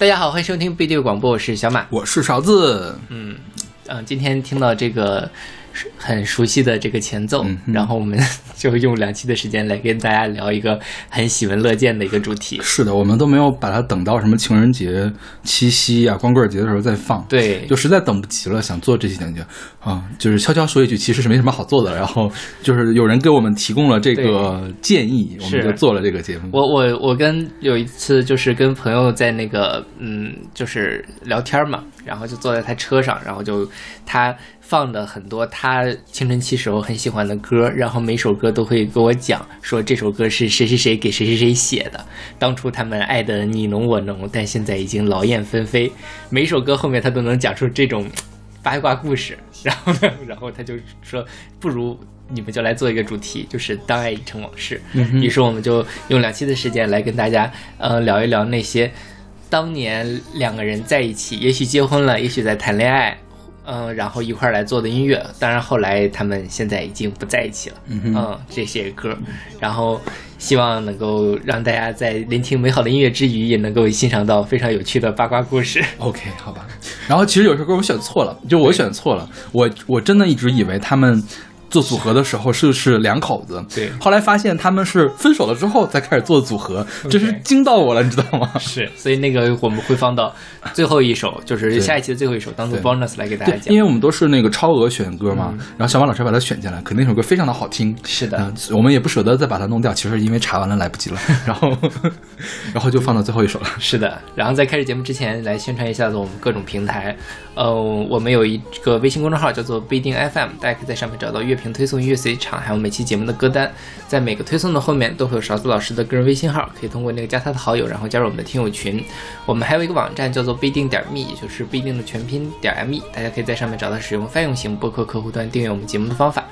大家好，欢迎收听 B 队广播，我是小马。我是勺子，嗯嗯，今天听到这个很熟悉的这个前奏，然后我们 就用两期的时间来跟大家聊一个很喜闻乐见的一个主题。是的，我们都没有把它等到什么情人节、七夕啊、光棍节的时候再放，对，就实在等不及了，想做这期节目啊，就是悄悄说一句，其实是没什么好做的。然后就是有人给我们提供了这个建议，我们就做了这个节目。我我我跟有一次就是跟朋友在那个嗯，就是聊天嘛，然后就坐在他车上，然后就他放的很多他青春期时候很喜欢的歌，然后每首歌都会跟我讲说这首歌是谁谁谁给谁谁谁写的，当初他们爱的你侬我侬，但现在已经劳燕分飞。每首歌后面他都能讲出这种八卦故事，然后呢，然后他就说不如。你们就来做一个主题，就是当爱已成往事。于是我们就用两期的时间来跟大家呃聊一聊那些当年两个人在一起，也许结婚了，也许在谈恋爱，嗯、然后一块儿来做的音乐。当然后来他们现在已经不在一起了，嗯这些歌，然后希望能够让大家在聆听美好的音乐之余，也能够欣赏到非常有趣的八卦故事。OK，好吧。然后其实有首歌我选错了，就我选错了，我我真的一直以为他们。做组合的时候是是两口子，对后来发现他们是分手了之后才开始做组合，真是惊到我了，你知道吗？是，所以那个我们会放到最后一首，就是下一期的最后一首，当做 bonus 来给大家，讲因。为我们都是那个超额选歌嘛，然后小马老师把它选进来，肯定那首歌非常的好听。是的嗯我们也不舍得再把它弄掉，其实因为查完了来不及了，然后 然后就放到最后一首了。是的，然后在开始节目之前，来宣传一下子我们各种平台。呃，我们有一个微信公众号叫做不一定 FM，大家可以在上面找到乐评推送、音乐随场，还有每期节目的歌单。在每个推送的后面都会有勺子老师的个人微信号，可以通过那个加他的好友，然后加入我们的听友群。我们还有一个网站叫做不一定点 me，也就是不一定的全拼点 me，大家可以在上面找到使用泛用型播客客户端订阅我们节目的方法。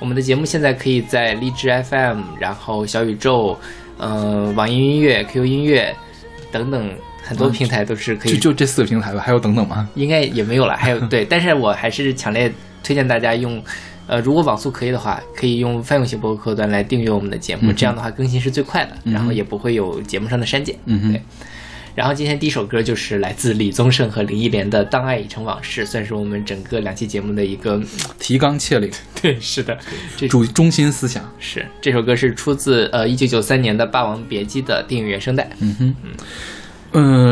我们的节目现在可以在荔枝 FM，然后小宇宙，呃，网易音乐、QQ 音乐等等很多平台都是可以就就这四个平台吧，还有等等吗？应该也没有了。还有 对，但是我还是强烈推荐大家用，呃，如果网速可以的话，可以用泛用型博客端来订阅我们的节目，嗯这样的话更新是最快的，然后也不会有节目上的删减。嗯哼对。然后今天第一首歌就是来自李宗盛和林忆莲的《当爱已成往事》，算是我们整个两期节目的一个，提纲挈领，对，是的，这主中心思想。是这首歌是出自呃一九九三年的《霸王别姬》的电影原声带。嗯哼，嗯、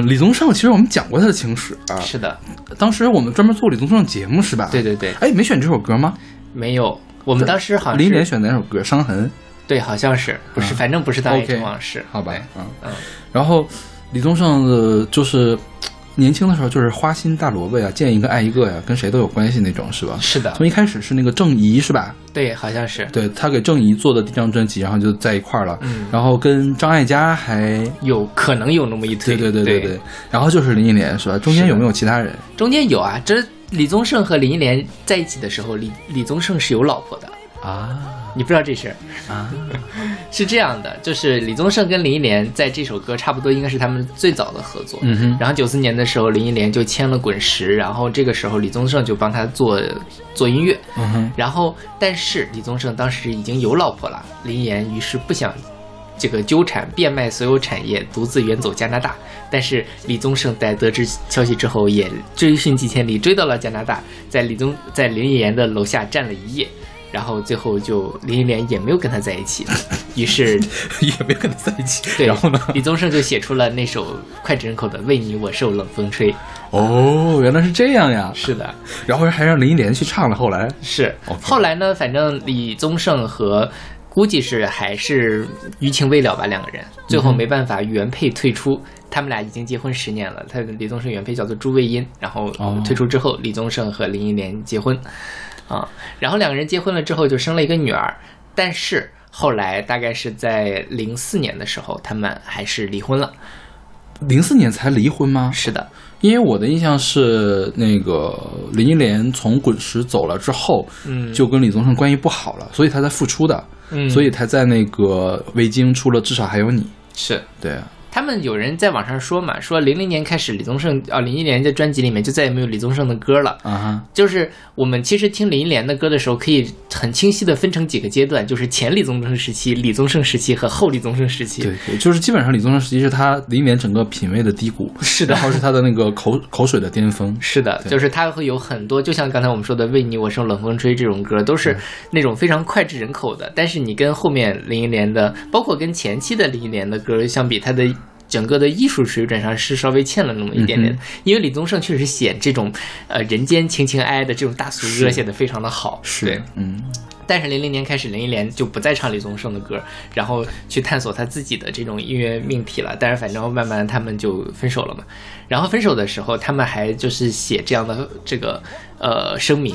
李宗盛其实我们讲过他的情史啊，是的，当时我们专门做李宗盛节目是吧？对。对对，哎，没选这首歌吗？没有，我们当时好像林忆莲是选哪首歌？《伤痕》。对，好像是不是，嗯反正不是《大爱成往事》，好吧，嗯嗯。然后李宗盛的就是年轻的时候就是花心大萝卜呀，见一个爱一个呀，跟谁都有关系那种，是吧？是的，从一开始是那个郑怡是吧？对，好像是对他给郑怡做的第一张专辑，然后就在一块儿了。嗯然后跟张艾嘉还有可能有那么一推，对对对对对对，然后就是林忆莲是吧？中间有没有其他人？中间有啊，这李宗盛和林忆莲在一起的时候，李李宗盛是有老婆的，啊你不知道这事儿？啊，是这样的，就是李宗盛跟林忆莲在这首歌差不多应该是他们最早的合作。嗯哼，然后九四年的时候，林忆莲就签了滚石，然后这个时候李宗盛就帮他做做音乐。嗯哼，然后，但是李宗盛当时已经有老婆了，林忆莲于是不想这个纠缠，变卖所有产业，独自远走加拿大。但是李宗盛在得知消息之后，也追寻几千里，追到了加拿大，在李宗在林忆莲的楼下站了一夜。然后最后就林忆莲也没有跟他在一起，于是 也没跟他在一起。对，然后呢？李宗盛就写出了那首脍炙人口的《为你我受冷风吹》。哦，原来是这样呀。是的，然后还让林忆莲去唱了。后来，是后来呢，反正李宗盛和估计是还是余情未了吧，两个人最后没办法原配退出。他们俩已经结婚十年了，他李宗盛原配叫做朱卫茵，然后哦退出之后，李宗盛和林忆莲结婚，啊，然后两个人结婚了之后就生了一个女儿，但是后来大概是在零四年的时候，他们还是离婚了。零四年才离婚吗？是的，因为我的印象是，那个林忆莲从滚石走了之后，嗯就跟李宗盛关系不好了，所以他才复出的，嗯所以他在那个维京出了《至少还有你》。是。对啊，他们有人在网上说嘛，说零零年开始，李宗盛啊，林忆莲的专辑里面就再也没有李宗盛的歌了。啊哈，就是我们其实听林忆莲的歌的时候，可以很清晰的分成几个阶段，就是前李宗盛时期、李宗盛时期和后李宗盛时期。对，对就是基本上李宗盛时期是他林忆莲整个品味的低谷，是的然后是他的那个口口水的巅峰。是的，就是他会有很多，就像刚才我们说的《为你我受冷风吹》这种歌，都是那种非常脍炙人口的。但是你跟后面林忆莲的，包括跟前期的林忆莲的歌相比，他的整个的艺术水准上是稍微欠了那么一点点。嗯因为李宗盛确实写这种呃人间情情爱爱的这种大俗歌写的非常的好，是。，嗯，但是零零年开始，林忆莲就不再唱李宗盛的歌，然后去探索他自己的这种音乐命题了。但是反正慢慢他们就分手了嘛。然后分手的时候，他们还就是写这样的这个呃声明，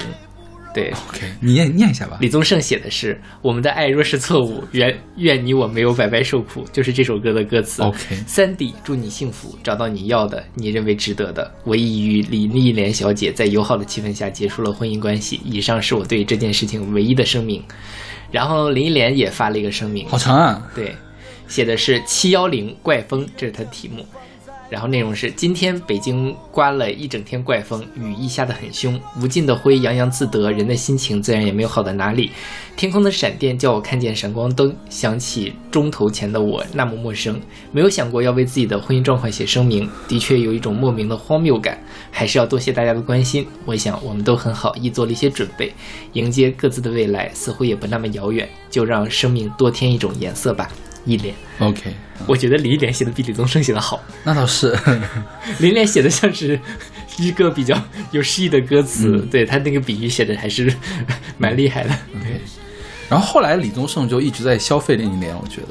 对。OK，你念念一下吧。李宗盛写的是“我们的爱若是错误，愿愿你我没有白白受苦”，就是这首歌的歌词。OK 三弟，祝你幸福，找到你要的，你认为值得的。我已与李丽莲小姐在友好的气氛下结束了婚姻关系。以上是我对这件事情唯一的声明。然后林忆莲也发了一个声明，好长啊！对，写的是七幺零怪风，这是它的题目。然后内容是：今天北京刮了一整天怪风，雨一下得很凶，无尽的灰洋洋自得，人的心情自然也没有好到哪里。天空的闪电叫我看见闪光灯，想起钟头前的我那么陌生，没有想过要为自己的婚姻状况写声明，的确有一种莫名的荒谬感。还是要多谢大家的关心，我想我们都很好，亦做了一些准备，迎接各自的未来，似乎也不那么遥远，就让生命多添一种颜色吧。忆莲。OK，我觉得李一莲写的比李宗盛写的好，那倒是。李一莲写的像是一个比较有诗意的歌词，嗯对他那个比喻写的还是蛮厉害的。对，然后后来李宗盛就一直在消费林忆莲，我觉得。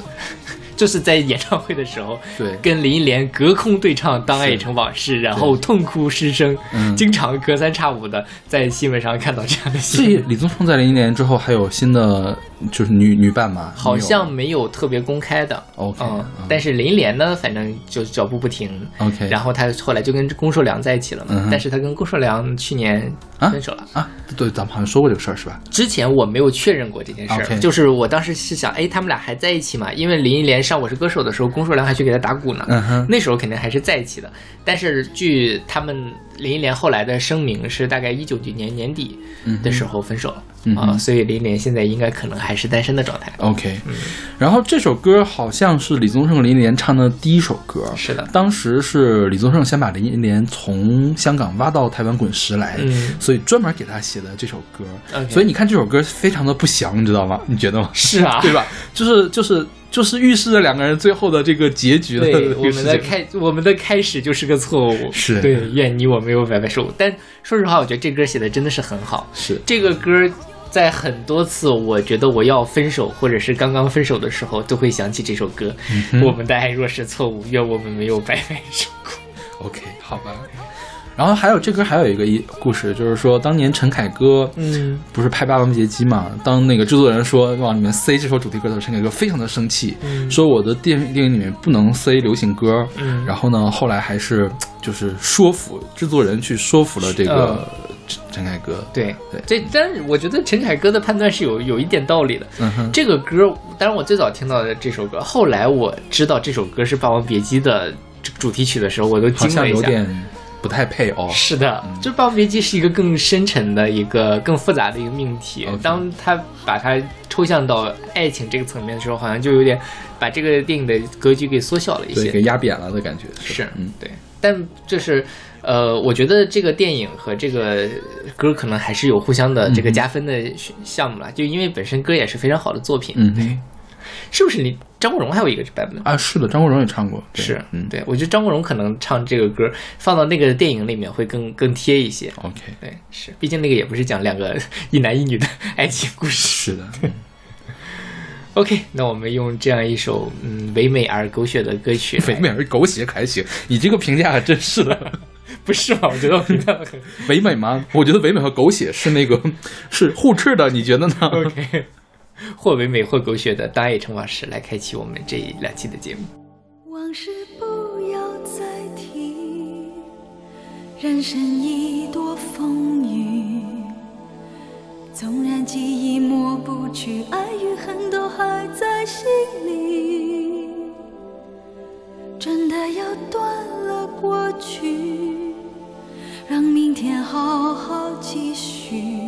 就是在演唱会的时候，对。跟林忆莲隔空对唱《当爱已成往事》，然后痛哭失声，嗯。经常隔三差五的在新闻上看到这样的所以。李宗盛在林忆莲之后还有新的就是女女伴吗？好像没有特别公开的。OK，但是林忆莲呢，反正就脚步不停。OK 然后她后来就跟龚硕良在一起了嘛，嗯但是她跟龚硕良去年啊？分手了。啊，对，咱们好像说过这个事儿是吧？之前我没有确认过这件事儿就是我当时是想，哎，他们俩还在一起嘛？因为林忆莲上《我是歌手》的时候，龚硕良还去给他打鼓呢，嗯哼那时候肯定还是在一起的。但是据他们林忆莲后来的声明是，大概一九九年年底的时候分手了、嗯啊，所以林忆莲现在应该可能还是单身的状态。OK，然后这首歌好像是李宗盛林忆莲唱的第一首歌。是的当时是李宗盛先把林忆莲从香港挖到台湾滚石来，嗯所以专门给他写的这首歌。所以你看这首歌非常的不祥，你知道吗？你觉得吗？是啊，对吧？就是就是就是预示着两个人最后的这个结局的对，我。们的开我们的开始就是个错误，是对，愿你我没有白白受。但说实话，我觉得这歌写的真的是很好。是这个歌在很多次我觉得我要分手或者是刚刚分手的时候，都会想起这首歌。嗯我们的爱若是错误，愿我们没有白白受苦。OK，好吧。然后还有这歌还有一个一故事，就是说当年陈凯歌，嗯，不是拍《霸王别姬》嘛？当那个制作人说往里面塞这首主题歌的时候，陈凯歌非常的生气，嗯说我的电电影里面不能塞流行歌。嗯然后呢，后来还是就是说服制作人去说服了这个陈陈凯歌。对对这但是我觉得陈凯歌的判断是有有一点道理的。嗯哼，这个歌，当然我最早听到的这首歌，后来我知道这首歌是《霸王别姬》的这个主题曲的时候，我都好惊了一下。像有点不太配哦。是的，就《霸王别姬》是一个更深沉的一个、更复杂的一个命题。当他把它抽象到爱情这个层面的时候，好像就有点把这个电影的格局给缩小了一，些。给压扁了的感觉。是吧，嗯，对。但就是，呃，我觉得这个电影和这个歌可能还是有互相的这个加分的选项目了，就因为本身歌也是非常好的作品。嗯对，是不是你张国荣还有一个版本？啊，是的，张国荣也唱过。对是，嗯对我觉得张国荣可能唱这个歌放到那个电影里面会更更贴一些。，OK，对，是，毕竟那个也不是讲两个一男一女的爱情故事。是的，OK，那我们用这样一首嗯唯美而狗血的歌曲，唯 美而狗血还行，你这个评价还真是的。不是吗？我觉得我评价很唯美吗？我觉得唯美和狗血是那个是互斥的，你觉得呢 OK，或唯美或狗血的《当爱成往事》来开启我们这一两期的节目。往事不要再提，人生已多风雨。纵然记忆抹不去，爱与恨都还在心里。真的要断了过去，让明天好好继续。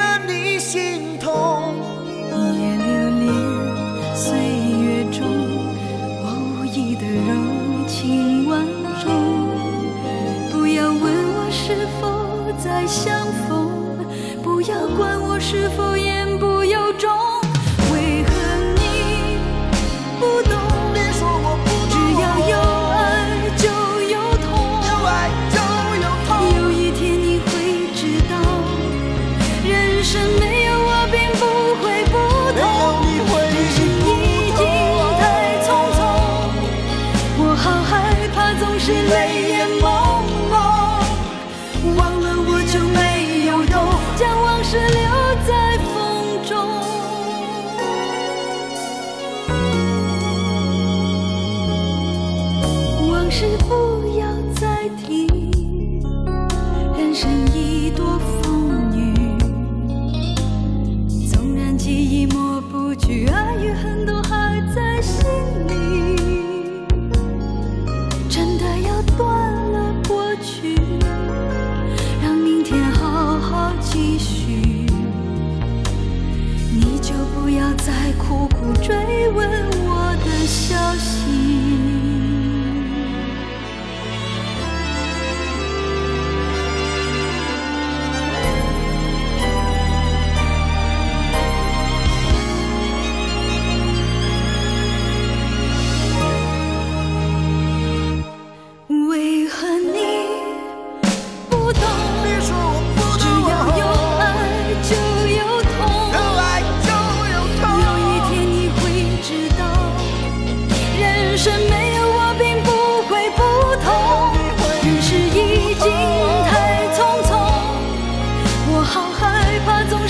相逢，不要管我是否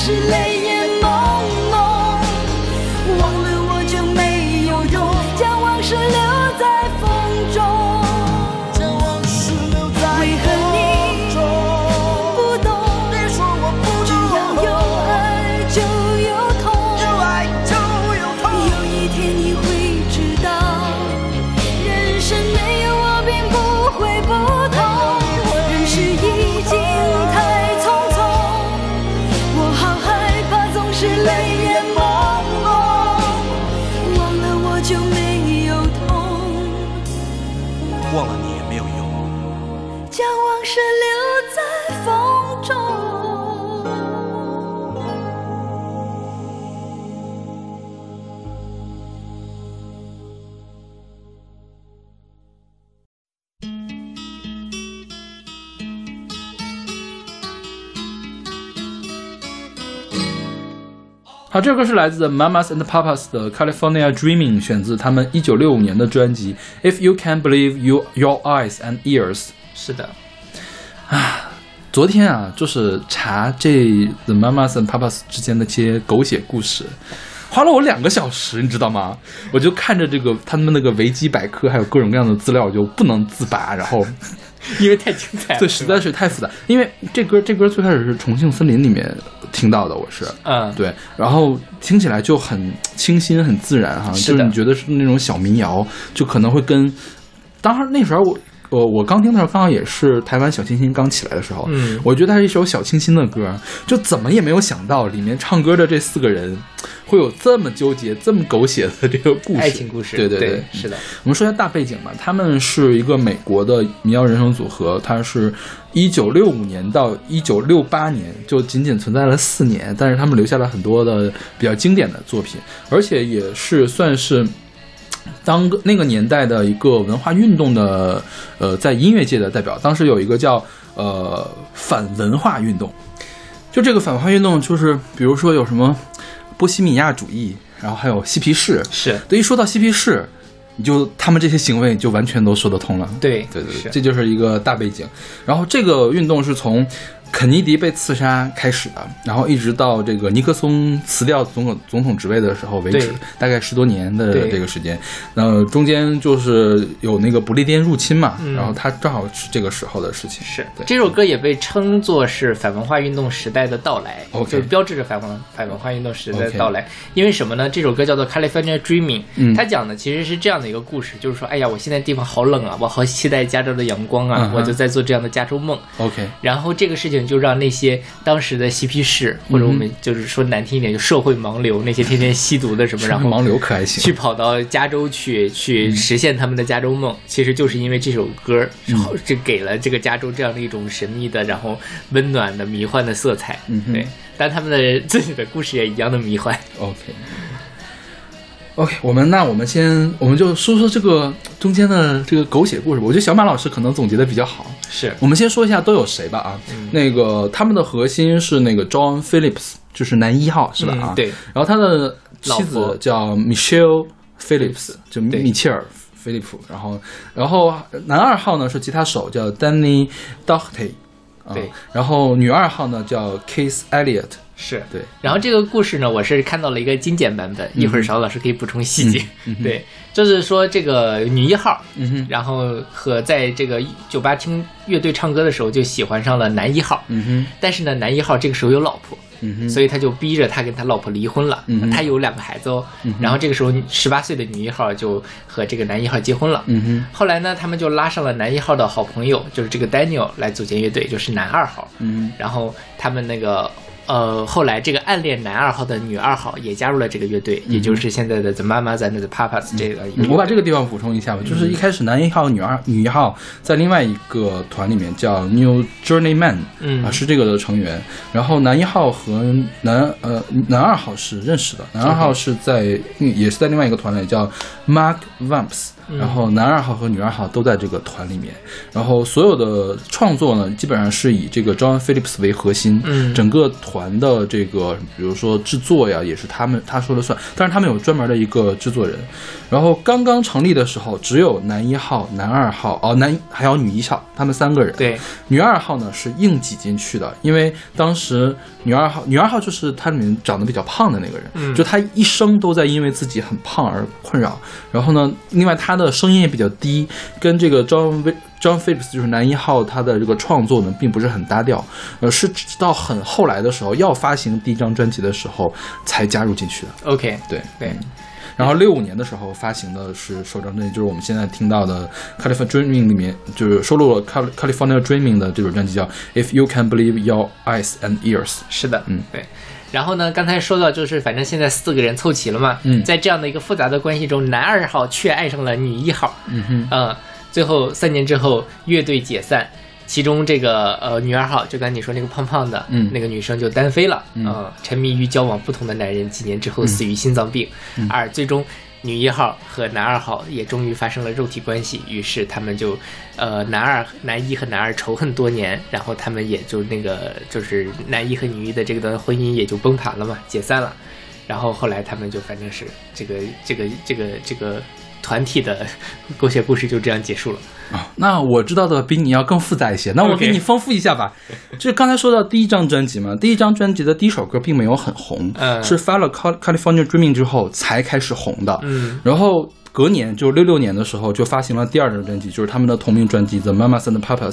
是泪好，这首歌是来自 Mamas and Papas 的 California Dreaming，选自他们一九六五年的专辑《If You Can Believe You Your Eyes and Ears》。是的，啊昨天啊，就是查这 The Mamas and Papas 之间的这些狗血故事，花了我两个小时，你知道吗？我就看着这个他们那个维基百科，还有各种各样的资料，我就不能自拔。然后，因为太精彩了。对，实在是太复杂。因为这歌，这歌最开始是《重庆森林》里面听到的，我是。嗯，对，然后听起来就很清新、很自然哈，是就是你觉得是那种小民谣，就可能会跟，当时那时候我。我我刚听的时候，刚好也是台湾小清新刚起来的时候，嗯。我觉得它是一首小清新的歌，就怎么也没有想到里面唱歌的这四个人会有这么纠结、这么狗血的这个故事，爱情故事，对对对，是的，我们说一下大背景吧，他们是一个美国的民谣人声组合，它是一九六五年到一九六八年，就仅仅存在了四年，但是他们留下了很多的比较经典的作品，而且也是算是 当个那个年代的一个文化运动的呃，在音乐界的代表。当时有一个叫呃反文化运动，就这个反文化运动，就是比如说有什么波西米亚主义，然后还有嬉皮士。是对，一说到嬉皮士，你就他们这些行为就完全都说得通了。对对对，这就是一个大背景。然后这个运动是从肯尼迪被刺杀开始的，然后一直到这个尼克松辞掉总统总统职位的时候为止，大概十多年的这个时间。那中间就是有那个不列颠入侵嘛，嗯然后他正好是这个时候的事情。是对，这首歌也被称作是反文化运动时代的到来就是标志着反文反文化运动时代的到来。因为什么呢？这首歌叫做《California Dreaming》，嗯它讲的其实是这样的一个故事，就是说，哎呀，我现在地方好冷啊，我好期待加州的阳光啊，嗯我就在做这样的加州梦。OK，然后这个事情就让那些当时的嬉皮士，或者我们就是说难听一点，就社会盲流，那些天天吸毒的什么，然后盲流可还行去跑到加州去去实现他们的加州梦，其实就是因为这首歌，然后这给了这个加州这样的一种神秘的，然后温暖的、迷幻的色彩。对，但他们的自己的故事也一样的迷幻。OK。OK，我们那我们先，我们就说说这个中间的这个狗血故事吧。我觉得小马老师可能总结的比较好。是，我们先说一下都有谁吧啊，嗯那个他们的核心是那个 John Phillips，就是男一号是吧啊？嗯对。然后他的妻子叫 Michelle Phillips，就对米切尔·菲利普。然后，然后男二号呢是吉他手叫 Danny Doherty，啊对。然后女二号呢叫 Kiss Elliott，是。对。然后这个故事呢，我是看到了一个精简版本，一会儿邵老师可以补充细节。对，就是说这个女一号，嗯哼，然后和在这个酒吧听乐队唱歌的时候就喜欢上了男一号，嗯哼，但是呢，男一号这个时候有老婆，所以他就逼着他跟他老婆离婚了。嗯他有两个孩子哦。然后这个时候，十八岁的女一号就和这个男一号结婚了。嗯哼，后来呢，他们就拉上了男一号的好朋友，就是这个 Daniel 来组建乐队，就是男二号。嗯然后他们那个呃，后来这个暗恋男二号的女二号也加入了这个乐队，也就是现在的 The Mamas and the Papas 这个我把这个地方补充一下吧，就是一开始男一号、女二、女一号在另外一个团里面叫 New Journeyman，嗯。啊是这个的成员。然后男一号和男呃男二号是认识的，男二号是在嗯也是在另外一个团里叫 Mark Vamps，然后男二号和女二号都在这个团里面。然后所有的创作呢，基本上是以这个 John Phillips 为核心，嗯整个团的这个比如说制作呀，也是他们他说了算，但是他们有专门的一个制作人。然后刚刚成立的时候，只有男一号、男二号哦，男还有女一号，他们三个人。对，女二号呢是硬挤进去的，因为当时女二号，女二号就是她里面长得比较胖的那个人，嗯就她一生都在因为自己很胖而困扰。然后呢，另外她的声音也比较低，跟这个 John John Phillips 就是男一号他的这个创作呢，并不是很搭调，呃，是直到很后来的时候要发行第一张专辑的时候才加入进去的。OK，对对，然后六五年的时候发行的是首张专辑，就是我们现在听到的《California Dreaming》里面，就是收录了《Cal California Dreaming》的这首专辑叫《If You Can Believe Your Eyes and Ears》。是的，嗯，对。然后呢，刚才说到就是，反正现在四个人凑齐了嘛，嗯。在这样的一个复杂的关系中，男二号却爱上了女一号，嗯哼，嗯，最后三年之后，乐队解散，其中这个呃女二号，就刚才你说那个胖胖的，嗯。那个女生就单飞了，嗯。呃沉迷于交往不同的男人，几年之后死于心脏病，而最终。女一号和男二号也终于发生了肉体关系，于是他们就，呃，男二、男一和男二仇恨多年，然后他们也就那个就是男一和女一的这个段婚姻也就崩盘了嘛，解散了。然后后来他们就反正是这个这个这个这个团体的 狗血故事就这样结束了。啊，那我知道的比你要更复杂一些，那我给你丰富一下吧。就是刚才说到第一张专辑嘛，第一张专辑的第一首歌并没有很红，嗯是发了《Cal California Dreaming》之后才开始红的。嗯然后隔年，就六六年的时候，就发行了第二张专辑，就是他们的同名专辑《The Mamas and the Papas》。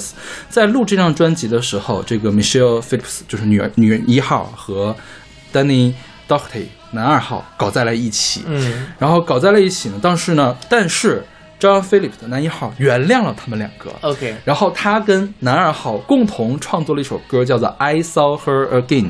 在录这张专辑的时候，这个 Michelle Phillips 就是女儿女一号和 Danny Doherty 男二号搞在了一起。嗯然后搞在了一起呢，但是呢，但是 John Phillips 的男一号原谅了他们两个。，OK，然后他跟男二号共同创作了一首歌，叫做《I Saw Her Again》，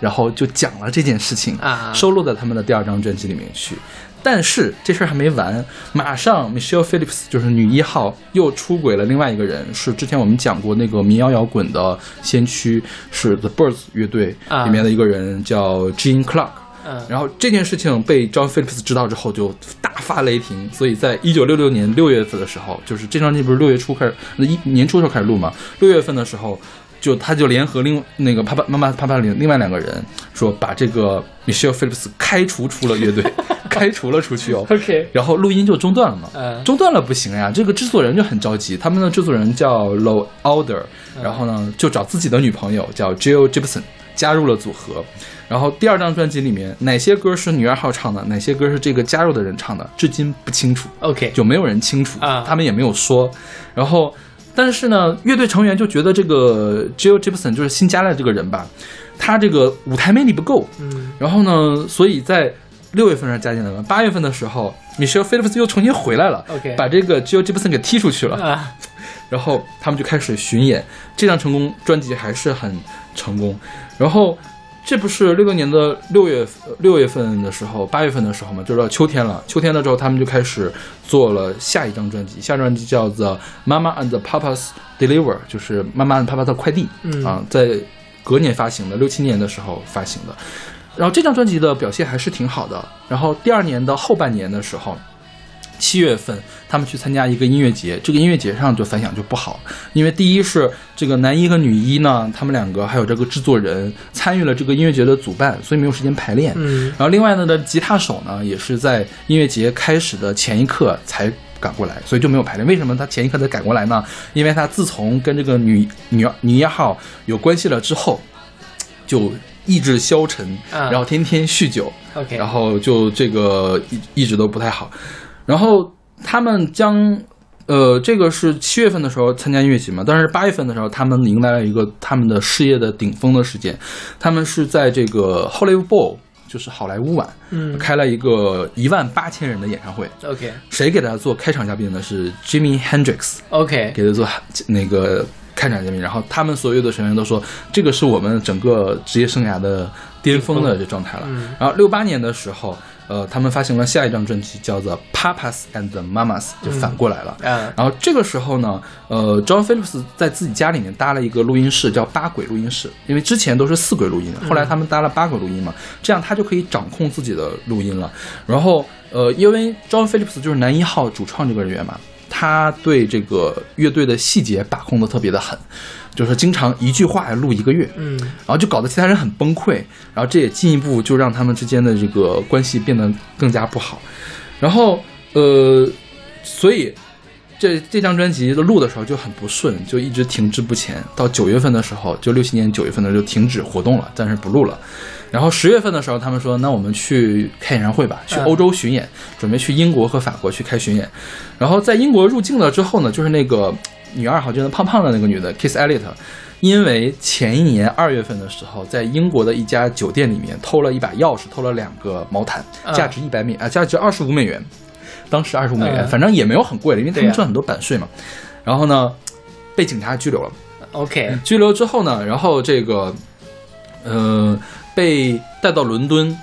然后就讲了这件事情啊收录在他们的第二张专辑里面去。但是这事儿还没完，马上 Michelle Phillips 就是女一号又出轨了另外一个人，是之前我们讲过那个民谣摇滚的先驱，是 The Birds 乐队啊里面的一个人叫 Gene Clark。嗯然后这件事情被 John Phillips 知道之后，就大发雷霆。所以在一九六六年六月份的时候，就是这张专辑不是六月初开始，那一年初的时候开始录嘛？六月份的时候，就他就联合另那个啪啪妈妈啪啪另另外两个人说，把这个 Michelle Phillips 开除出了乐队，开除了出去哦。OK，然后录音就中断了嘛，嗯中断了不行呀，这个制作人就很着急，他们的制作人叫 Low Alder，然后呢就找自己的女朋友叫 Jill Gibson 加入了组合，然后第二张专辑里面哪些歌是女二号唱的，哪些歌是这个加入的人唱的，至今不清楚，OK，就没有人清楚啊他们也没有说，然后但是呢，乐队成员就觉得这个 Jill Gibson 就是新加来的这个人吧，他这个舞台魅力不够，嗯然后呢，所以在六月份上加进来了。八月份的时候，Michelle Phillips 又重新回来了 OK 把这个 Jill Gibson 给踢出去了。啊 然后他们就开始巡演，这张成功专辑还是很成功。然后这不是六六年的六月六月份的时候，八月份的时候嘛，就是到秋天了。秋天的时候，他们就开始做了下一张专辑，下张专辑叫做《Mama and Papa's Deliver》，就是妈妈和爸爸的快递。嗯啊，在隔年发行的，六七年的时候发行的。然后这张专辑的表现还是挺好的。然后第二年的后半年的时候，七月份他们去参加一个音乐节，这个音乐节上就反响就不好，因为第一是这个男一和女一呢，他们两个还有这个制作人参与了这个音乐节的主办，所以没有时间排练。嗯然后另外呢的吉他手呢，也是在音乐节开始的前一刻才赶过来，所以就没有排练。为什么他前一刻才赶过来呢？因为他自从跟这个女女女一号有关系了之后，就意志消沉，啊然后天天酗酒，OK，然后就这个一一直都不太好。然后他们将，呃，这个是七月份的时候参加音乐节嘛，但是八月份的时候，他们迎来了一个他们的事业的顶峰的时间，他们是在这个 Hollywood Bowl，就是好莱坞晚，嗯开了一个一万八千人的演唱会。OK 谁给他做开场嘉宾呢？是 Jimi Hendrix。OK 给他做那个开场嘉宾，然后他们所有的成员都说，这个是我们整个职业生涯的巅峰的这状态了。嗯然后六八年的时候，呃，他们发行了下一张专辑，叫做《Papas and Mamas》，就反过来了。嗯然后这个时候呢，呃，John Phillips 在自己家里面搭了一个录音室，叫八轨录音室，因为之前都是四轨录音，后来他们搭了八轨录音嘛，这样他就可以掌控自己的录音了。然后，呃，因为 John Phillips 就是男一号主创这个人员嘛，他对这个乐队的细节把控的特别的狠，就是经常一句话录一个月，嗯然后就搞得其他人很崩溃，然后这也进一步就让他们之间的这个关系变得更加不好。然后呃，所以这这张专辑的录的时候就很不顺，就一直停滞不前。到九月份的时候，就六七年九月份的时候就停止活动了，暂时不录了。然后十月份的时候，他们说：“那我们去开演唱会吧，去嗯欧洲巡演，准备去英国和法国去开巡演。”然后在英国入境了之后呢，就是那个女二号，就是那胖胖的那个女的 Kiss Elliott，因为前一年二月份的时候，在英国的一家酒店里面偷了一把钥匙，偷了两个毛毯，嗯价值一百美啊，价值二十五美元，当时二十五美元，嗯反正也没有很贵的，因为他们赚很多版税嘛。然后呢，被警察拘留了。OK 拘留之后呢，然后这个，呃，被带到伦敦，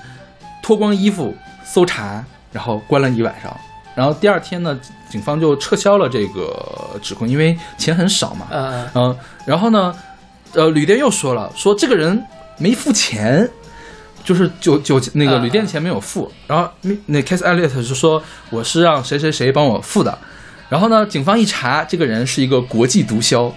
脱光衣服搜查，然后关了一晚上。然后第二天呢，警方就撤销了这个指控，因为钱很少嘛。嗯嗯，然后呢，呃，旅店又说了，说这个人没付钱，就是酒酒那个啊旅店钱没有付。然后那那 Case Elliot 是说我是让谁谁谁帮我付的。然后呢，警方一查，这个人是一个国际毒枭。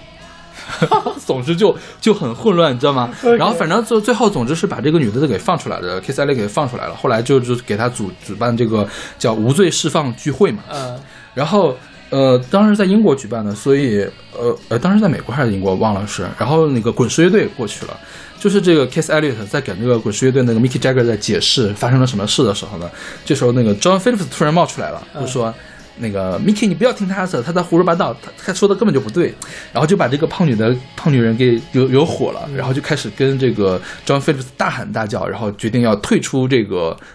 总之就就很混乱，你知道吗然后反正最最后，总之是把这个女的给放出来了，Kiss Elliot 给放出来了。后来就就给他主主办这个叫无罪释放聚会嘛。嗯然后呃，当时在英国举办的，所以呃呃，当时在美国还是英国忘了是。然后那个滚石乐队过去了，就是这个 Kiss Elliot 在给那个滚石乐队那个 Mickey Jagger 在解释发生了什么事的时候呢，这时候那个 John Phillips 突然冒出来了，就说。那个 Mickey，你不要听他的，他在胡说八道，他他说的根本就不对，然后就把这个胖女的胖女人给惹惹火了，然后就开始跟这个 John Phillips 大喊大叫，然后决定要退出这个嗯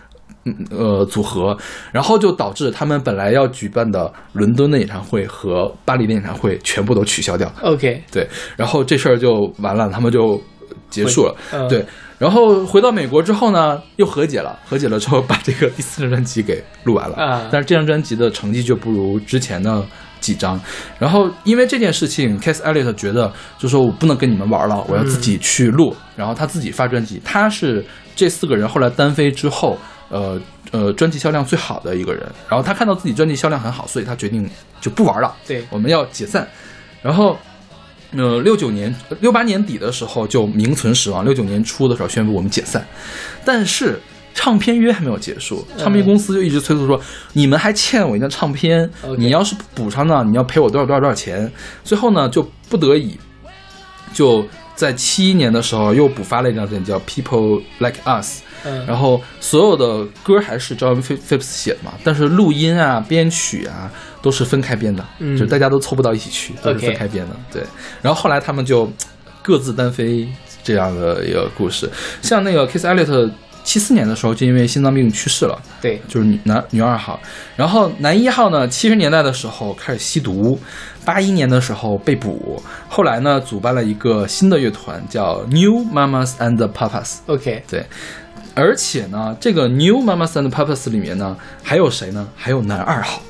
呃组合，然后就导致他们本来要举办的伦敦的演唱会和巴黎的演唱会全部都取消掉。OK 对，然后这事儿就完了，他们就结束了。嗯对，然后回到美国之后呢，又和解了，和解了之后把这个第四张专辑给录完了。啊但是这张专辑的成绩就不如之前的几张。然后因为这件事情，Cass Elliot 觉得就说我不能跟你们玩了，我要自己去录。然后他自己发专辑，他是这四个人后来单飞之后，呃呃，专辑销量最好的一个人。然后他看到自己专辑销量很好，所以他决定就不玩了，对我们要解散。然后，呃，六九年、六八年底的时候就名存实亡，六九年初的时候宣布我们解散，但是。唱片约还没有结束，唱片公司就一直催促说：“你们还欠我一张唱片你要是不补上呢，你要赔我多少多少多少钱。”最后呢，就不得已，就在七一年的时候又补发了一张专辑叫《People Like Us》，嗯，然后所有的歌还是 John Phillips 写的嘛，但是录音啊、编曲啊都是分开编的，嗯。就是大家都凑不到一起去，都是 OK 分开编的。对，然后后来他们就各自单飞这样的一个故事。像那个 Kiss Elliott，七四年的时候就因为心脏病去世了。对，就是女男女二号，然后男一号呢，七十年代的时候开始吸毒，八一年的时候被捕，后来呢组办了一个新的乐团叫 New Mamas and Papas，OK，对，而且呢，这个 New Mamas and Papas 里面呢还有谁呢？还有男二号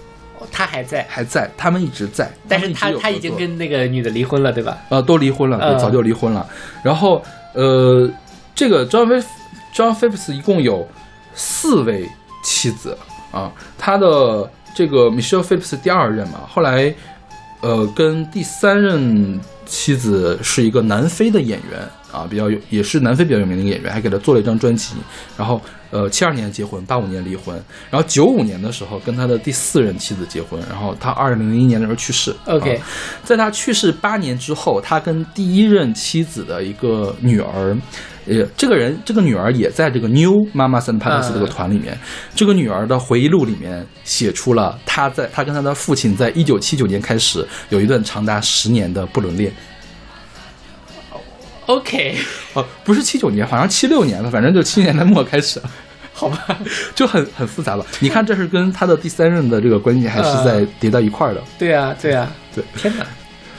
他还在，还在，他们一直在，但是他他已经跟那个女的离婚了，对吧？呃，都离婚了，早就离婚了。然后，呃，这个 John Phillips John Phillips 一共有四位妻子啊，他的这个 Michelle Phillips 第二任嘛，后来，呃，跟第三任妻子是一个南非的演员啊，比较有也是南非比较有名的一个演员，还给他做了一张专辑。然后，呃，七二年结婚，八五年离婚，然后九五年的时候跟他的第四任妻子结婚，然后他二零零一年的时候去世。OK 啊在他去世八年之后，他跟第一任妻子的一个女儿，呃，这个人这个女儿也在这个 New Mamas and Papas 嗯这个团里面。这个女儿的回忆录里面写出了她在她跟她的父亲在一九七九年开始有一段长达十年的不伦恋。OK，哦，不是七九年，好像七六年了，反正就七十年代末开始，好吧，就很很复杂了。你看，这是跟他的第三任的这个关系还是在叠到一块儿的。对啊，对啊，对，天哪，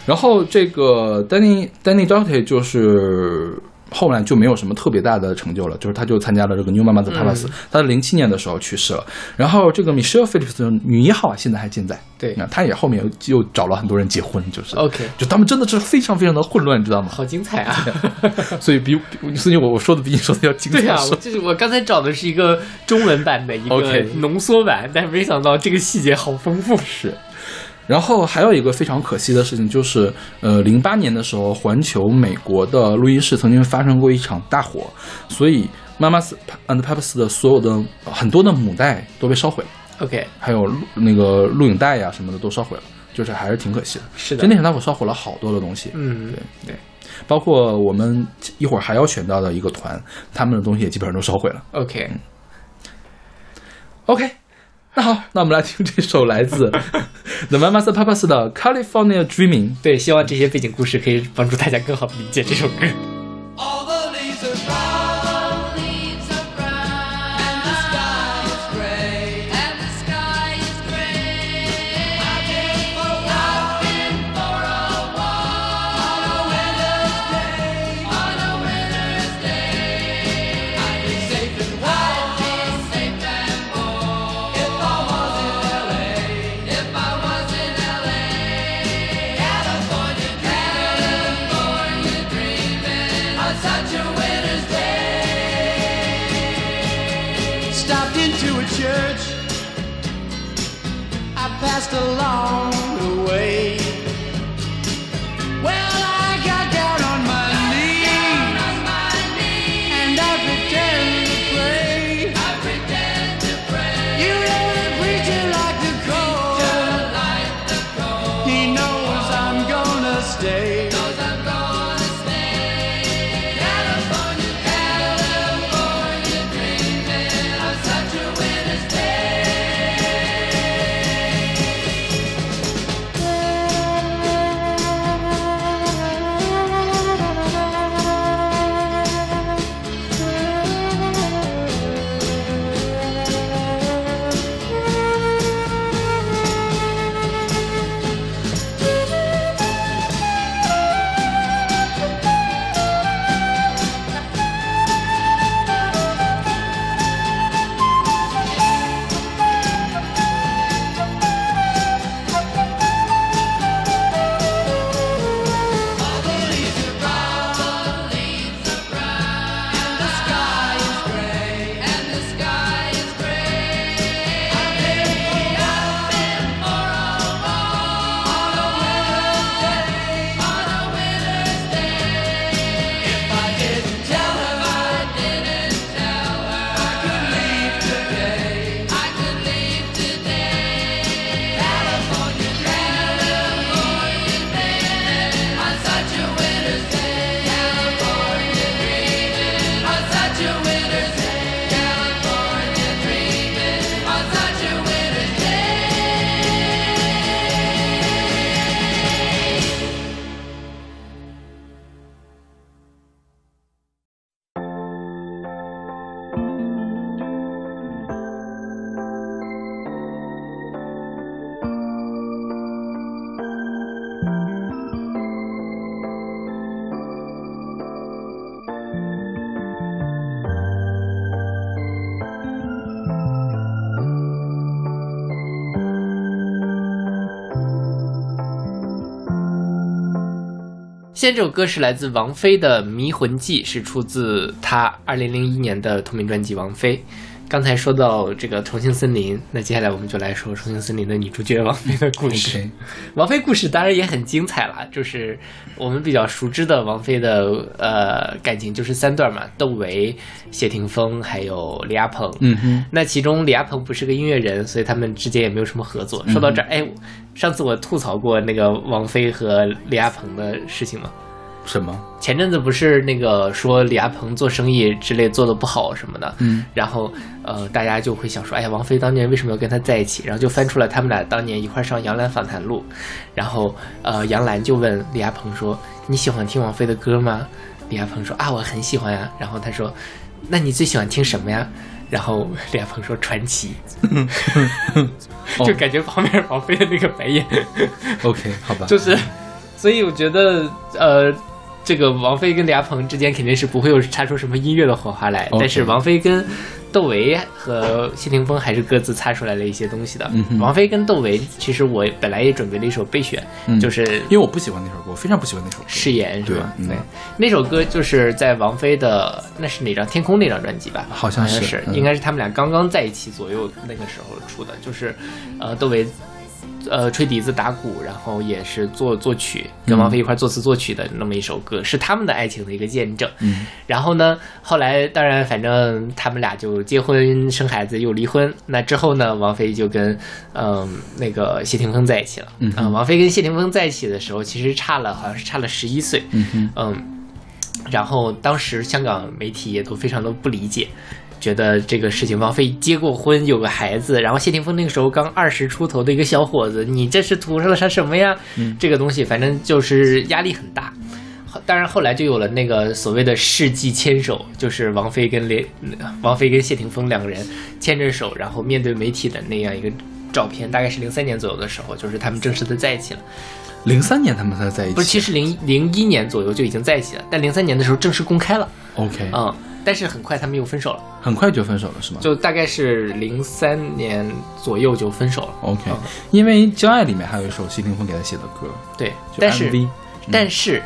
然后这个 Danny Danny Doughty 就是后来就没有什么特别大的成就了，就是他就参加了这个 New Mamas and Papas，、他在零七年的时候去世了。然后这个 Michelle Phillips 女一号啊，现在还健在。对那他也后面又又找了很多人结婚，就是 OK 就他们真的是非常非常的混乱，你知道吗？好精彩啊！所以比比所以我我说的比你说的要精彩。对啊，我就是我刚才找的是一个中文版的一个浓缩版，但是没想到这个细节好丰富。是。然后还有一个非常可惜的事情，就是呃，零八年的时候，环球美国的录音室曾经发生过一场大火，所以 Mamas and Papas 的所有的很多的母带都被烧毁了，OK，还有录那个录影带呀、什么的都烧毁了，就是还是挺可惜的。是的。就那场大火烧毁了好多的东西，嗯，对对，包括我们一会儿还要选到的一个团，他们的东西也基本上都烧毁了。OK，OK，那好，那我们来听这首来自 The Mamas and Papas 的 California Dreaming。对，希望这些背景故事可以帮助大家更好的理解这首歌。Along 现在这首歌是来自王菲的《迷魂记》，是出自她二零零一年的同名专辑《王菲》。刚才说到这个《重庆森林》，那接下来我们就来说《重庆森林》的女主角王菲的故事。王菲故事当然也很精彩啦，就是我们比较熟知的王菲的呃感情就是三段嘛，窦唯、谢霆锋还有李亚鹏。嗯哼，那其中李亚鹏不是个音乐人，所以他们之间也没有什么合作。说到这儿，哎，上次我吐槽过那个王菲和李亚鹏的事情吗？什么？前阵子不是那个说李亚鹏做生意之类做的不好什么的，嗯，然后呃大家就会想说，哎呀，王菲当年为什么要跟他在一起？然后就翻出来他们俩当年一块上杨澜访谈录，然后呃杨澜就问李亚鹏说，你喜欢听王菲的歌吗？李亚鹏说啊，我很喜欢呀。然后他说，那你最喜欢听什么呀？然后李亚鹏说传奇，就感觉旁边王菲的那个白眼。OK，好吧，就是，所以我觉得呃，这个王菲跟李亚鹏之间肯定是不会有擦出什么音乐的火花来但是王菲跟窦唯和谢霆锋还是各自擦出来了一些东西的。嗯王菲跟窦唯，其实我本来也准备了一首备选，嗯就是因为我不喜欢那首歌，我非常不喜欢那首歌。誓言是吧？对嗯，那首歌就是在王菲的那是哪张《天空》那张专辑吧？好像是应该是他们俩刚刚在一起左右那个时候出的，就是呃窦唯。呃，吹笛子打鼓，然后也是作作曲，跟王菲一块作词作曲的那么一首歌，是他们的爱情的一个见证。嗯，然后呢，后来当然，反正他们俩就结婚生孩子又离婚。那之后呢，王菲就跟嗯、那个谢霆锋在一起了。嗯王菲跟谢霆锋在一起的时候，其实差了好像是差了十一岁。嗯，然后当时香港媒体也都非常的不理解，觉得这个事情，王菲结过婚，有个孩子，然后谢霆锋那个时候刚二十出头的一个小伙子，你这是图上了啥什么呀？嗯这个东西反正就是压力很大。当然，后来就有了那个所谓的世纪牵手，就是王菲跟连王菲跟谢霆锋两个人牵着手，然后面对媒体的那样一个照片，大概是零三年左右的时候，就是他们正式的在一起了。零三年他们才在一起，不是，其实零零一年左右就已经在一起了，但零三年的时候正式公开了。OK，嗯，但是很快他们又分手了，很快就分手了是吗？就大概是零三年左右就分手了。OK，嗯因为《将爱》里面还有一首谢霆锋给他写的歌，对，就但是 MV，但是《